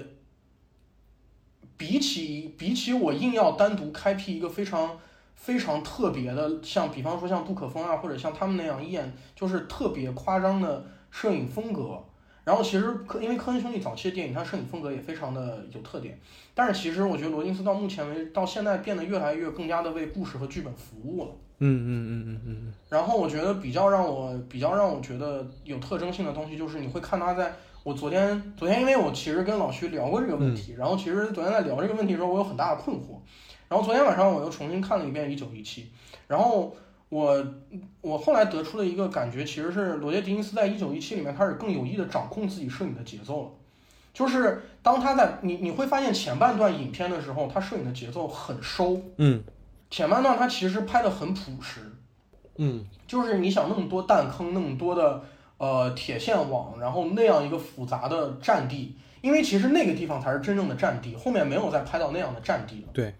比起比起我硬要单独开辟一个非常非常特别的，像比方说像杜可风啊，或者像他们那样演就是特别夸张的摄影风格。然后其实科，因为科恩兄弟早期的电影，它摄影风格也非常的有特点。但是其实我觉得罗金斯到目前为止，到现在变得越来越更加的为故事和剧本服务了。嗯嗯嗯嗯嗯。然后我觉得比较让我比较让我觉得有特征性的东西，就是你会看他在我昨天昨天，因为我其实跟老徐聊过这个问题，然后其实昨天在聊这个问题的时候，我有很大的困惑。然后昨天晚上我又重新看了一遍《一九一七》，然后。我我后来得出的一个感觉，其实是罗杰·狄金斯在《一九一七》里面开始更有意的掌控自己摄影的节奏了。就是当他在你你会发现前半段影片的时候，他摄影的节奏很收，嗯，前半段他其实拍的很朴实，嗯，就是你想那么多弹坑，那么多的呃铁线网，然后那样一个复杂的战地，因为其实那个地方才是真正的战地，后面没有再拍到那样的战地了，对。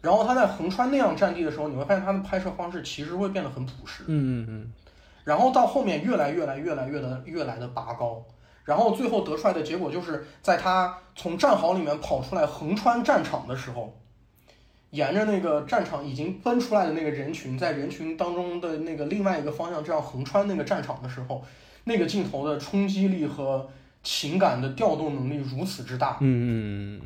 然后他在横穿那样战地的时候，你会发现他的拍摄方式其实会变得很朴实。嗯嗯嗯。然后到后面越来越来越来越的越来的拔高，然后最后得出来的结果就是在他从战壕里面跑出来横穿战场的时候，沿着那个战场已经奔出来的那个人群，在人群当中的那个另外一个方向这样横穿那个战场的时候，那个镜头的冲击力和情感的调动能力如此之大，嗯嗯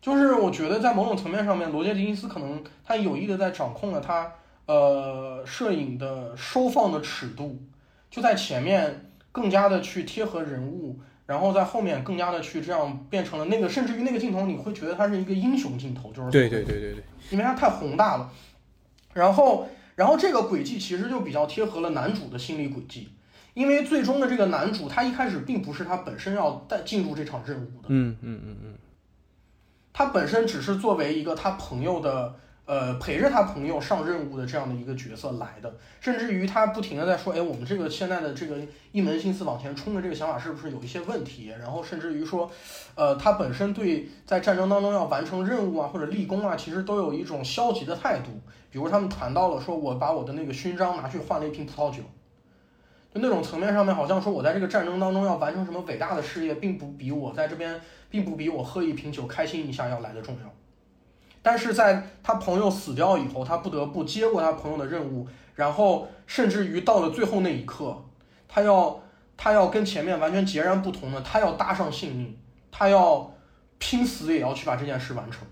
就是我觉得在某种层面上面，罗杰·狄金斯可能他有意的在掌控了他呃摄影的收放的尺度，就在前面更加的去贴合人物，然后在后面更加的去这样变成了那个，甚至于那个镜头你会觉得它是一个英雄镜头，就是对对对对对，因为它太宏大了。然后，然后这个轨迹其实就比较贴合了男主的心理轨迹，因为最终的这个男主他一开始并不是他本身要带进入这场任务的，嗯嗯嗯嗯，他本身只是作为一个他朋友的，呃，陪着他朋友上任务的这样的一个角色来的，甚至于他不停的在说，哎，我们这个现在的这个一门心思往前冲的这个想法是不是有一些问题？然后甚至于说，呃，他本身对在战争当中要完成任务啊或者立功啊，其实都有一种消极的态度。比如他们谈到了说，我把我的那个勋章拿去换了一瓶葡萄酒，就那种层面上面，好像说我在这个战争当中要完成什么伟大的事业，并不比我在这边，并不比我喝一瓶酒开心一下要来的重要。但是在他朋友死掉以后，他不得不接过他朋友的任务，然后甚至于到了最后那一刻，他要他要跟前面完全截然不同的，他要搭上性命，他要拼死也要去把这件事完成。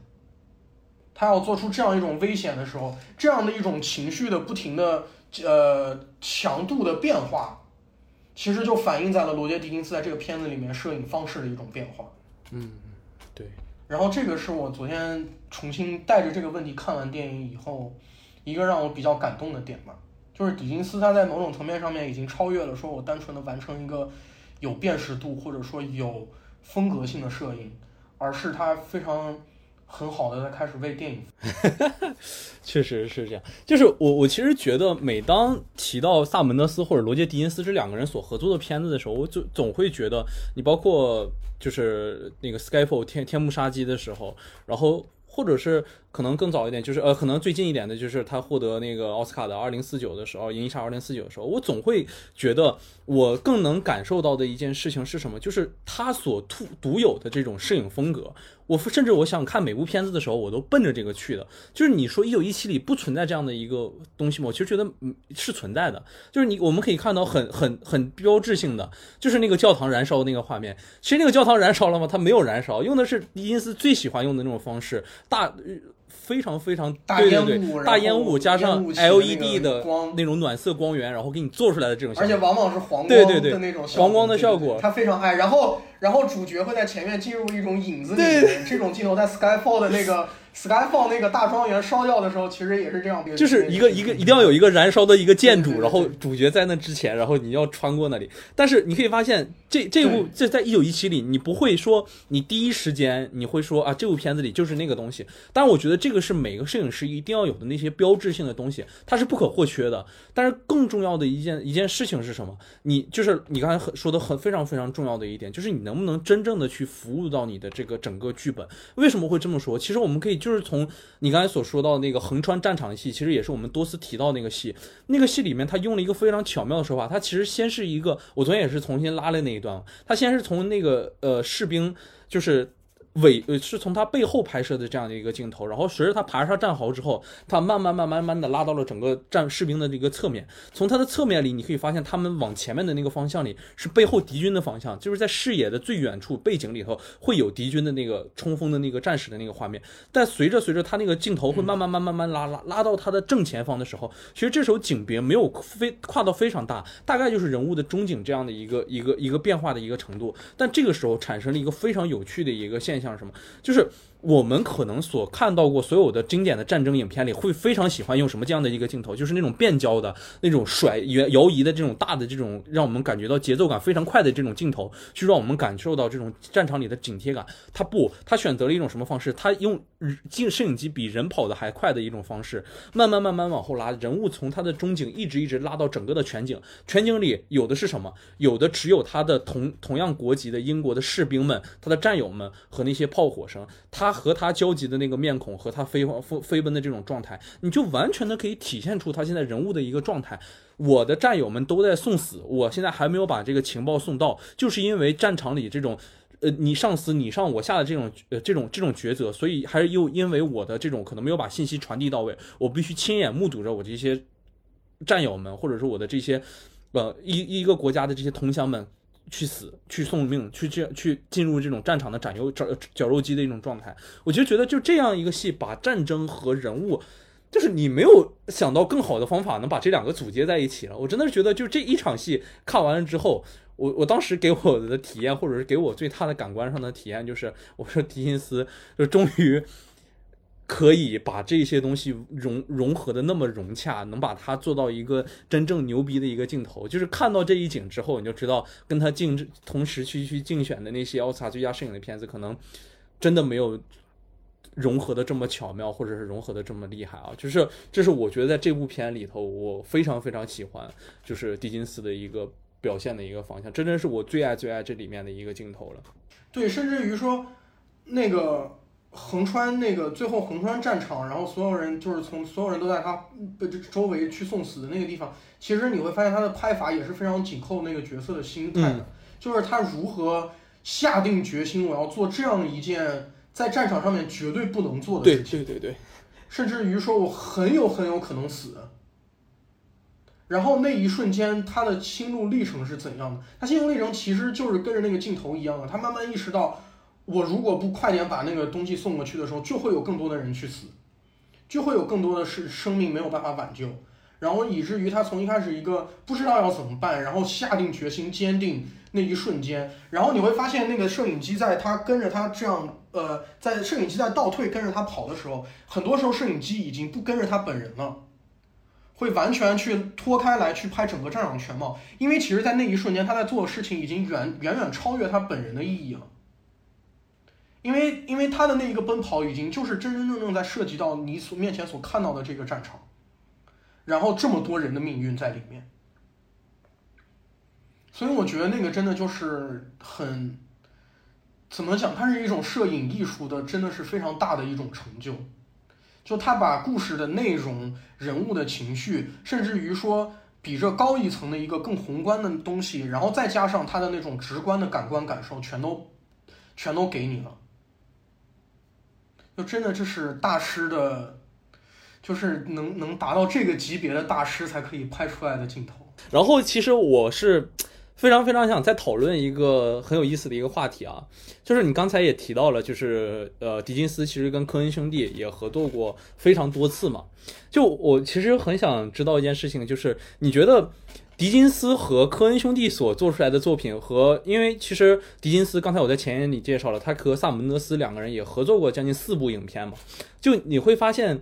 他要做出这样一种危险的时候，这样的一种情绪的不停的呃强度的变化，其实就反映在了罗杰·狄金斯在这个片子里面摄影方式的一种变化。嗯，对。然后这个是我昨天重新带着这个问题看完电影以后，一个让我比较感动的点嘛，就是狄金斯他在某种层面上面已经超越了说我单纯的完成一个有辨识度或者说有风格性的摄影，而是他非常。很好的在开始为电影，确实是这样。就是我我其实觉得，每当提到萨门德斯或者罗杰·狄金斯这两个人所合作的片子的时候，我就总会觉得，你包括就是那个《Skyfall》天天幕杀机的时候，然后或者是。可能更早一点，就是呃，可能最近一点的，就是他获得那个奥斯卡的二零四九的时候，《银翼杀二零四九》的时候，我总会觉得我更能感受到的一件事情是什么？就是他所突独有的这种摄影风格。我甚至我想看每部片子的时候，我都奔着这个去的。就是你说《一九一七》里不存在这样的一个东西吗？我其实觉得嗯是存在的。就是你我们可以看到很很很标志性的，就是那个教堂燃烧那个画面。其实那个教堂燃烧了吗？它没有燃烧，用的是伊金斯最喜欢用的那种方式，大。非常非常大烟雾，大烟雾加上 LED 的那种暖色光源，然后给你做出来的这种，而且往往是黄光的那种黄光的效果，它非常爱。然后，然后主角会在前面进入一种影子里面，这种镜头在 Skyfall 的那个。Skyfall 那个大庄园烧掉的时候，其实也是这样，就是一个一个一定要有一个燃烧的一个建筑，然后主角在那之前，然后你要穿过那里。但是你可以发现，这这部这在一九一七里，你不会说你第一时间你会说啊，这部片子里就是那个东西。但是我觉得这个是每个摄影师一定要有的那些标志性的东西，它是不可或缺的。但是更重要的一件一件事情是什么？你就是你刚才很说的很非常非常重要的一点，就是你能不能真正的去服务到你的这个整个剧本？为什么会这么说？其实我们可以就。就是从你刚才所说到那个横穿战场的戏，其实也是我们多次提到那个戏。那个戏里面，他用了一个非常巧妙的手法。他其实先是一个，我昨天也是重新拉了那一段。他先是从那个呃士兵，就是。尾呃是从他背后拍摄的这样的一个镜头，然后随着他爬上战壕之后，他慢慢慢慢慢的拉到了整个战士兵的这个侧面。从他的侧面里，你可以发现他们往前面的那个方向里是背后敌军的方向，就是在视野的最远处背景里头会有敌军的那个冲锋的那个战士的那个画面。但随着随着他那个镜头会慢慢慢慢慢拉拉拉到他的正前方的时候，其实这时候景别没有非跨到非常大，大概就是人物的中景这样的一个一个一个变化的一个程度。但这个时候产生了一个非常有趣的一个现象。像什么？就是。我们可能所看到过所有的经典的战争影片里，会非常喜欢用什么这样的一个镜头，就是那种变焦的那种甩摇摇移的这种大的这种，让我们感觉到节奏感非常快的这种镜头，去让我们感受到这种战场里的紧贴感。他不，他选择了一种什么方式？他用镜摄影机比人跑的还快的一种方式，慢慢慢慢往后拉，人物从他的中景一直一直拉到整个的全景。全景里有的是什么？有的只有他的同同样国籍的英国的士兵们，他的战友们和那些炮火声。他。他和他交集的那个面孔和他飞飞飞奔的这种状态，你就完全的可以体现出他现在人物的一个状态。我的战友们都在送死，我现在还没有把这个情报送到，就是因为战场里这种。呃，你上死你上我下的这种呃这种这种抉择，所以还是又因为我的这种可能没有把信息传递到位，我必须亲眼目睹着我这些战友们，或者说我的这些呃一一个国家的这些同乡们去死去送命去这去进入这种战场的斩肉绞绞肉机的一种状态。我就觉得就这样一个戏，把战争和人物，就是你没有想到更好的方法能把这两个组接在一起了。我真的是觉得就这一场戏看完了之后。我我当时给我的体验，或者是给我最大的感官上的体验，就是我说狄金斯就终于可以把这些东西融融合的那么融洽，能把它做到一个真正牛逼的一个镜头。就是看到这一景之后，你就知道跟他竞同时去去竞选的那些奥斯卡最佳摄影的片子，可能真的没有融合的这么巧妙，或者是融合的这么厉害啊！就是这是我觉得在这部片里头，我非常非常喜欢，就是狄金斯的一个。表现的一个方向，真的是我最爱最爱这里面的一个镜头了。对，甚至于说，那个横穿那个最后横穿战场，然后所有人就是从所有人都在他的周围去送死的那个地方，其实你会发现他的拍法也是非常紧扣那个角色的心态的，就是他如何下定决心我要做这样一件在战场上面绝对不能做的事情，对对对对，甚至于说我很有很有可能死。然后那一瞬间，他的心路历程是怎样的？他心路历程其实就是跟着那个镜头一样的。他慢慢意识到，我如果不快点把那个东西送过去的时候，就会有更多的人去死，就会有更多的是生命没有办法挽救。然后以至于他从一开始一个不知道要怎么办，然后下定决心、坚定那一瞬间，然后你会发现那个摄影机在他跟着他这样，呃，在摄影机在倒退跟着他跑的时候，很多时候摄影机已经不跟着他本人了。会完全去脱开来去拍整个战场全貌，因为其实，在那一瞬间，他在做的事情已经远远远超越他本人的意义了。因为，因为他的那一个奔跑，已经就是真真正正在涉及到你所面前所看到的这个战场，然后这么多人的命运在里面。所以，我觉得那个真的就是很，怎么讲？它是一种摄影艺术的，真的是非常大的一种成就。就他把故事的内容、人物的情绪，甚至于说比这高一层的一个更宏观的东西，然后再加上他的那种直观的感官感受，全都全都给你了。就真的这是大师的，就是能能达到这个级别的大师才可以拍出来的镜头。然后其实我是。非常非常想再讨论一个很有意思的一个话题啊，就是你刚才也提到了，就是呃，狄金斯其实跟科恩兄弟也合作过非常多次嘛。就我其实很想知道一件事情，就是你觉得狄金斯和科恩兄弟所做出来的作品和，因为其实狄金斯刚才我在前言里介绍了，他和萨姆门德斯两个人也合作过将近四部影片嘛，就你会发现。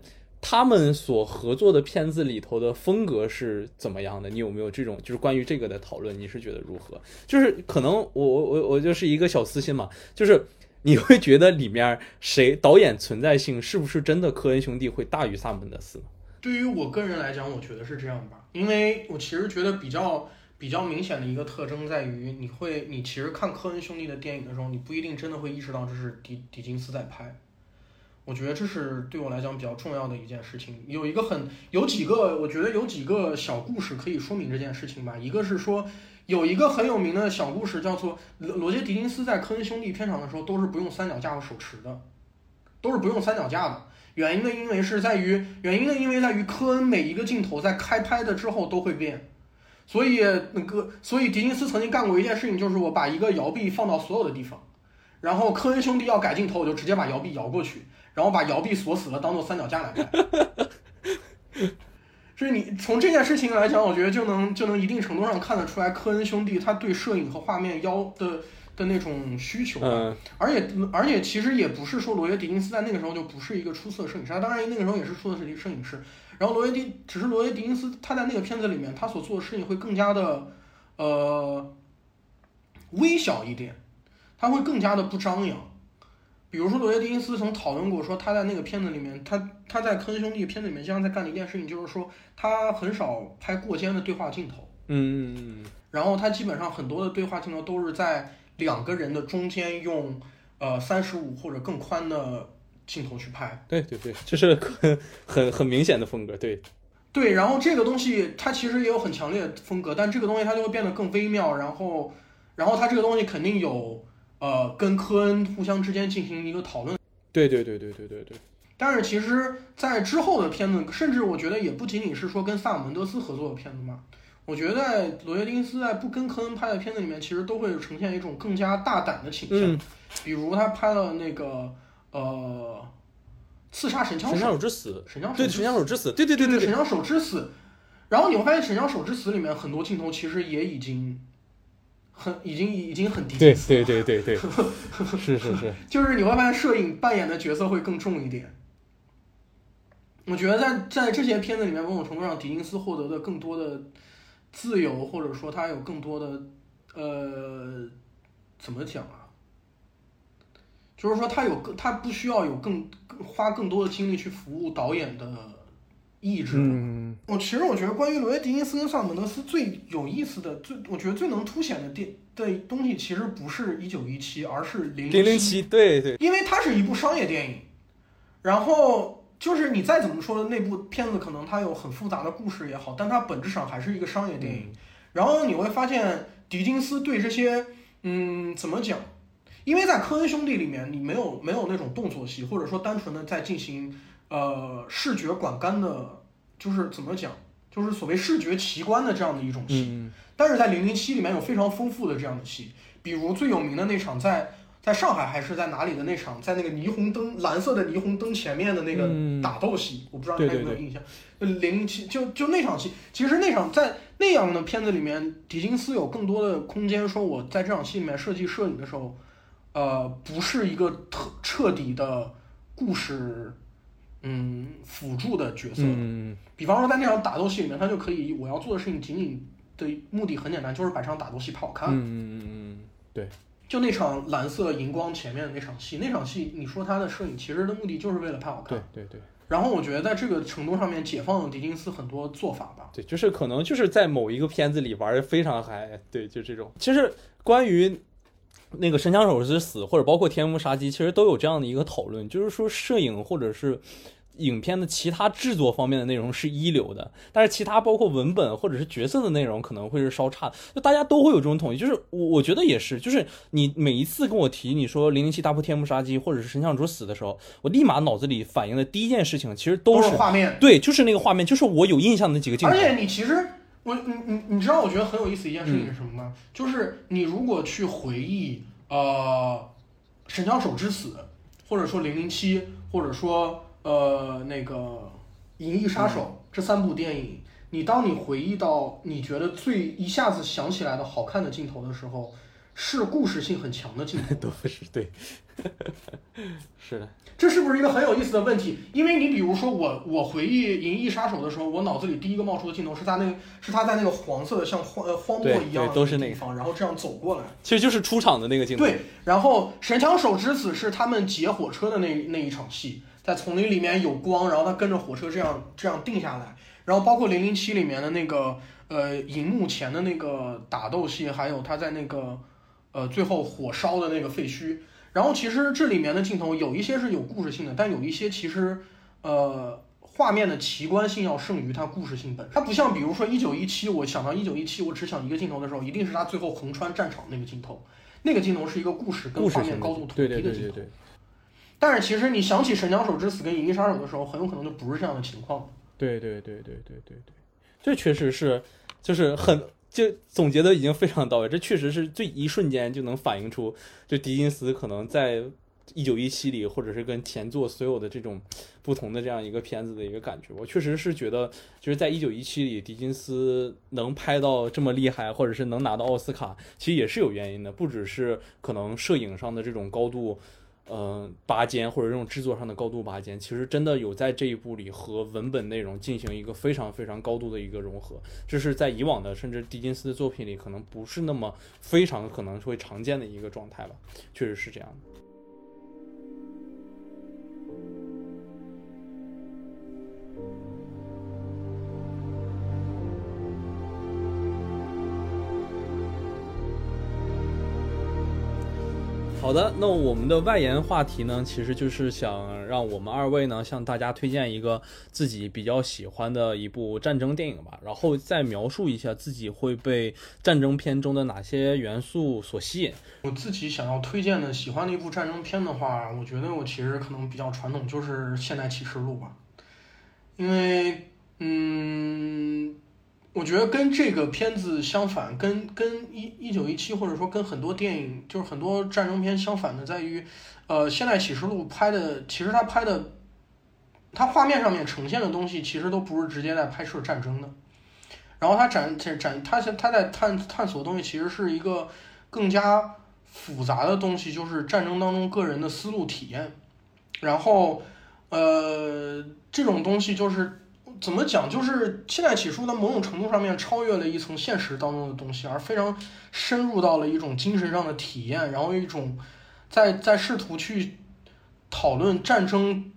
他们所合作的片子里头的风格是怎么样的？你有没有这种就是关于这个的讨论？你是觉得如何？就是可能我我我我就是一个小私心嘛，就是你会觉得里面谁导演存在性是不是真的科恩兄弟会大于萨门德斯？对于我个人来讲，我觉得是这样吧，因为我其实觉得比较比较明显的一个特征在于，你会你其实看科恩兄弟的电影的时候，你不一定真的会意识到这是迪迪金斯在拍。我觉得这是对我来讲比较重要的一件事情。有一个很有几个，我觉得有几个小故事可以说明这件事情吧。一个是说，有一个很有名的小故事，叫做罗罗杰·狄金斯在科恩兄弟片场的时候都是不用三脚架和手持的，都是不用三脚架的。原因呢，因为是在于原因呢，因为在于科恩每一个镜头在开拍的之后都会变，所以那个所以狄金斯曾经干过一件事情，就是我把一个摇臂放到所有的地方，然后科恩兄弟要改镜头，我就直接把摇臂摇过去。然后把摇臂锁死了，当做三脚架来拍。所以你从这件事情来讲，我觉得就能就能一定程度上看得出来，科恩兄弟他对摄影和画面要的的那种需求。嗯。而且而且其实也不是说罗杰·狄金斯在那个时候就不是一个出色的摄影师，他当然那个时候也是出色的摄影师。然后罗杰狄只是罗杰·狄金斯他在那个片子里面他所做的事情会更加的呃微小一点，他会更加的不张扬。比如说，罗杰·狄金斯曾讨论过，说他在那个片子里面，他他在科恩兄弟片子里面经常在干的一件事情，就是说他很少拍过肩的对话镜头。嗯嗯嗯。然后他基本上很多的对话镜头都是在两个人的中间用呃三十五或者更宽的镜头去拍。对对对，这是很很很明显的风格。对。对，然后这个东西它其实也有很强烈的风格，但这个东西它就会变得更微妙，然后，然后它这个东西肯定有呃跟科恩互相之间进行一个讨论。对对对对对对对。但是其实，在之后的片子，甚至我觉得也不仅仅是说跟萨尔门德斯合作的片子嘛，我觉得在罗约丁斯在不跟科恩拍的片子里面，其实都会呈现一种更加大胆的倾向，比如他拍了那个呃。刺杀神枪手之死，神枪手对神枪手之死，对对对对神枪手之死。然后你会发现，神枪手之死里面很多镜头其实也已经很已经已经很低。对对对对对，是是是，就是你会发现摄影扮演的角色会更重一点。我觉得在在这些片子里面，某种程度上，狄金斯获得的更多的自由，或者说他有更多的呃，怎么讲啊？就是说，他有更，他不需要有更花更多的精力去服务导演的意志。嗯，我其实我觉得，关于罗杰·狄金斯跟萨尔门德斯最有意思的，最我觉得最能凸显的电的东西，其实不是一九一七，而是零零七。对对，因为它是一部商业电影。然后就是你再怎么说，那部片子可能它有很复杂的故事也好，但它本质上还是一个商业电影。然后你会发现，狄金斯对这些，嗯，怎么讲？因为在科恩兄弟里面，你没有没有那种动作戏，或者说单纯的在进行呃视觉管干的，就是怎么讲，就是所谓视觉奇观的这样的一种戏。但是在零零七里面有非常丰富的这样的戏，比如最有名的那场在在上海还是在哪里的那场，在那个霓虹灯蓝色的霓虹灯前面的那个打斗戏，我不知道你有没有印象。零零七就就那场戏，其实那场在那样的片子里面，狄金斯有更多的空间，说我在这场戏里面设计摄影的时候。呃，不是一个特彻底的故事，嗯，辅助的角色。嗯比方说，在那场打斗戏里面，他就可以，我要做的事情仅仅的目的很简单，就是把这场打斗戏拍好看。嗯嗯嗯对。就那场蓝色荧光前面的那场戏，那场戏，你说他的摄影其实的目的就是为了拍好看。对对对。然后我觉得在这个程度上面，解放了狄金斯很多做法吧。对，就是可能就是在某一个片子里玩的非常嗨。对，就这种。其实关于。那个神枪手之死，或者包括天幕杀机，其实都有这样的一个讨论，就是说摄影或者是影片的其他制作方面的内容是一流的，但是其他包括文本或者是角色的内容可能会是稍差的。就大家都会有这种统一，就是我我觉得也是，就是你每一次跟我提你说零零七大破天幕杀机或者是神枪手死的时候，我立马脑子里反映的第一件事情其实都是画面，对，就是那个画面，就是我有印象的那几个镜头。而且你其实。我你你你知道我觉得很有意思一件事情是什么吗？就是你如果去回忆呃《神枪手之死》，或者说《零零七》，或者说呃那个《银翼杀手》这三部电影，你当你回忆到你觉得最一下子想起来的好看的镜头的时候，是故事性很强的镜头，都不是对，是的。这是不是一个很有意思的问题？因为你比如说我，我回忆《银翼杀手》的时候，我脑子里第一个冒出的镜头是他那，是他在那个黄色的像荒呃荒漠一样的地方，然后这样走过来，其实就是出场的那个镜头。对，然后《神枪手之子》是他们劫火车的那那一场戏，在丛林里面有光，然后他跟着火车这样这样定下来，然后包括《零零七》里面的那个呃荧幕前的那个打斗戏，还有他在那个呃最后火烧的那个废墟。然后其实这里面的镜头有一些是有故事性的，但有一些其实，呃，画面的奇观性要胜于它故事性本身。它不像比如说一九一七，我想到一九一七，我只想一个镜头的时候，一定是他最后横穿战场那个镜头，那个镜头是一个故事跟画面高度统一的镜头。但是其实你想起《神枪手之死》跟《银翼杀手》的时候，很有可能就不是这样的情况。对对对对对对对，这确实是，就是很。就总结的已经非常到位，这确实是最一瞬间就能反映出，就狄金斯可能在一九一七里，或者是跟前作所有的这种不同的这样一个片子的一个感觉。我确实是觉得，就是在一九一七里，狄金斯能拍到这么厉害，或者是能拿到奥斯卡，其实也是有原因的，不只是可能摄影上的这种高度。嗯，拔尖或者这种制作上的高度拔尖，其实真的有在这一部里和文本内容进行一个非常非常高度的一个融合，这是在以往的甚至狄金斯的作品里可能不是那么非常可能会常见的一个状态吧，确实是这样的。好的，那我们的外延话题呢，其实就是想让我们二位呢向大家推荐一个自己比较喜欢的一部战争电影吧，然后再描述一下自己会被战争片中的哪些元素所吸引。我自己想要推荐的喜欢的一部战争片的话，我觉得我其实可能比较传统，就是《现代启示录》吧，因为嗯。我觉得跟这个片子相反，跟跟一一九一七或者说跟很多电影，就是很多战争片相反的，在于，呃，现代启示录拍的，其实他拍的，他画面上面呈现的东西，其实都不是直接在拍摄战争的。然后他展展展，他他在探探索的东西，其实是一个更加复杂的东西，就是战争当中个人的思路体验。然后，呃，这种东西就是。怎么讲？就是现代启示录，某种程度上面超越了一层现实当中的东西，而非常深入到了一种精神上的体验，然后一种在在试图去讨论战争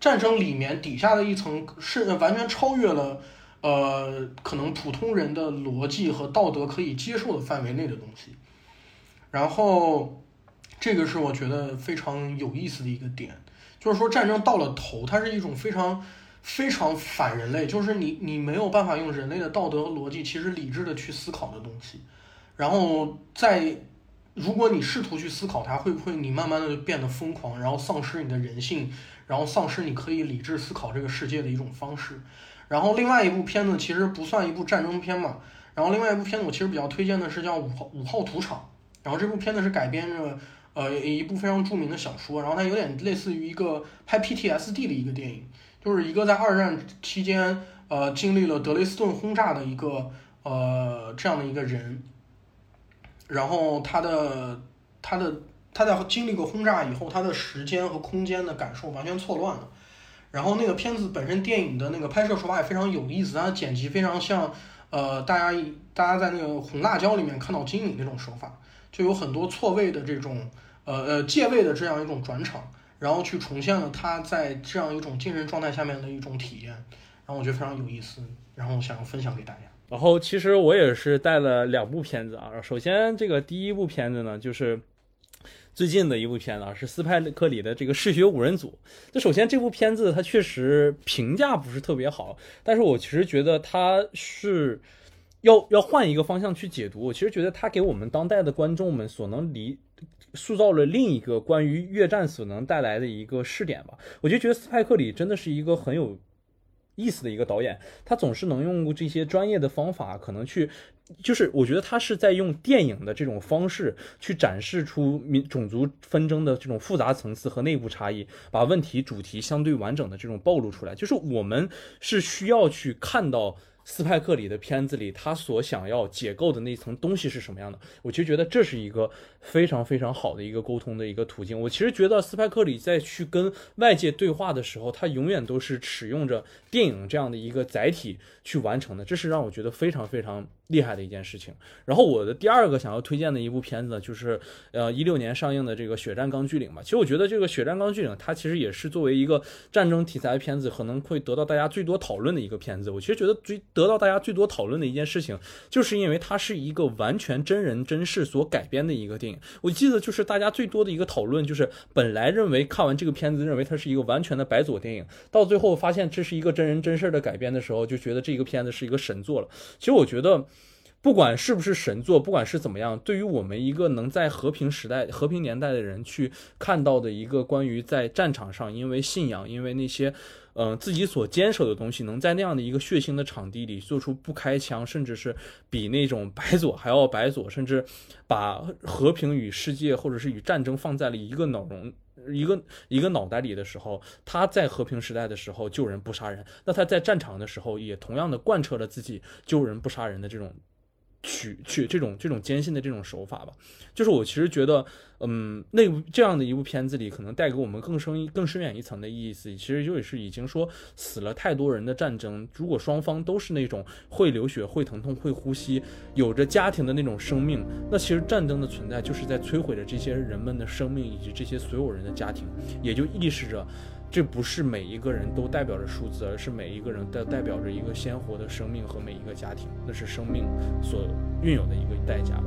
战争里面底下的一层是完全超越了呃可能普通人的逻辑和道德可以接受的范围内的东西。然后这个是我觉得非常有意思的一个点，就是说战争到了头，它是一种非常。非常反人类，就是你你没有办法用人类的道德和逻辑，其实理智的去思考的东西。然后在如果你试图去思考它，会不会你慢慢的就变得疯狂，然后丧失你的人性，然后丧失你可以理智思考这个世界的一种方式。然后另外一部片子其实不算一部战争片嘛，然后另外一部片子我其实比较推荐的是叫五号五号屠场。然后这部片子是改编着呃一部非常著名的小说，然后它有点类似于一个拍 PTSD 的一个电影。就是一个在二战期间，呃，经历了德累斯顿轰炸的一个，呃，这样的一个人，然后他的他的他在经历过轰炸以后，他的时间和空间的感受完全错乱了。然后那个片子本身电影的那个拍摄手法也非常有意思，它剪辑非常像，呃，大家大家在那个红辣椒里面看到金敏那种手法，就有很多错位的这种，呃呃借位的这样一种转场。然后去重现了他在这样一种精神状态下面的一种体验，然后我觉得非常有意思，然后想要分享给大家。然后其实我也是带了两部片子啊，首先这个第一部片子呢，就是最近的一部片子啊，是斯派克里的这个嗜血五人组。那首先这部片子它确实评价不是特别好，但是我其实觉得它是要要换一个方向去解读。我其实觉得它给我们当代的观众们所能理。塑造了另一个关于越战所能带来的一个试点吧。我就觉得斯派克里真的是一个很有意思的一个导演，他总是能用这些专业的方法，可能去，就是我觉得他是在用电影的这种方式去展示出民种族纷争的这种复杂层次和内部差异，把问题主题相对完整的这种暴露出来。就是我们是需要去看到。斯派克里的片子里，他所想要解构的那层东西是什么样的？我其实觉得这是一个非常非常好的一个沟通的一个途径。我其实觉得斯派克里在去跟外界对话的时候，他永远都是使用着电影这样的一个载体去完成的，这是让我觉得非常非常。厉害的一件事情。然后我的第二个想要推荐的一部片子就是，呃，一六年上映的这个《血战钢锯岭》嘛。其实我觉得这个《血战钢锯岭》它其实也是作为一个战争题材的片子，可能会得到大家最多讨论的一个片子。我其实觉得最得到大家最多讨论的一件事情，就是因为它是一个完全真人真事所改编的一个电影。我记得就是大家最多的一个讨论，就是本来认为看完这个片子，认为它是一个完全的白左电影，到最后发现这是一个真人真事的改编的时候，就觉得这个片子是一个神作了。其实我觉得。不管是不是神作，不管是怎么样，对于我们一个能在和平时代、和平年代的人去看到的一个关于在战场上，因为信仰，因为那些，嗯，自己所坚守的东西，能在那样的一个血腥的场地里做出不开枪，甚至是比那种白左还要白左，甚至把和平与世界或者是与战争放在了一个脑容、一个一个脑袋里的时候，他在和平时代的时候救人不杀人，那他在战场的时候也同样的贯彻了自己救人不杀人的这种。取取这种这种艰辛的这种手法吧，就是我其实觉得，嗯，那这样的一部片子里，可能带给我们更深更深远一层的意思，其实就是已经说死了太多人的战争，如果双方都是那种会流血、会疼痛、会呼吸、有着家庭的那种生命，那其实战争的存在就是在摧毁着这些人们的生命以及这些所有人的家庭，也就意味着。这不是每一个人都代表着数字，而是每一个人代代表着一个鲜活的生命和每一个家庭，那是生命所拥有的一个代价吧。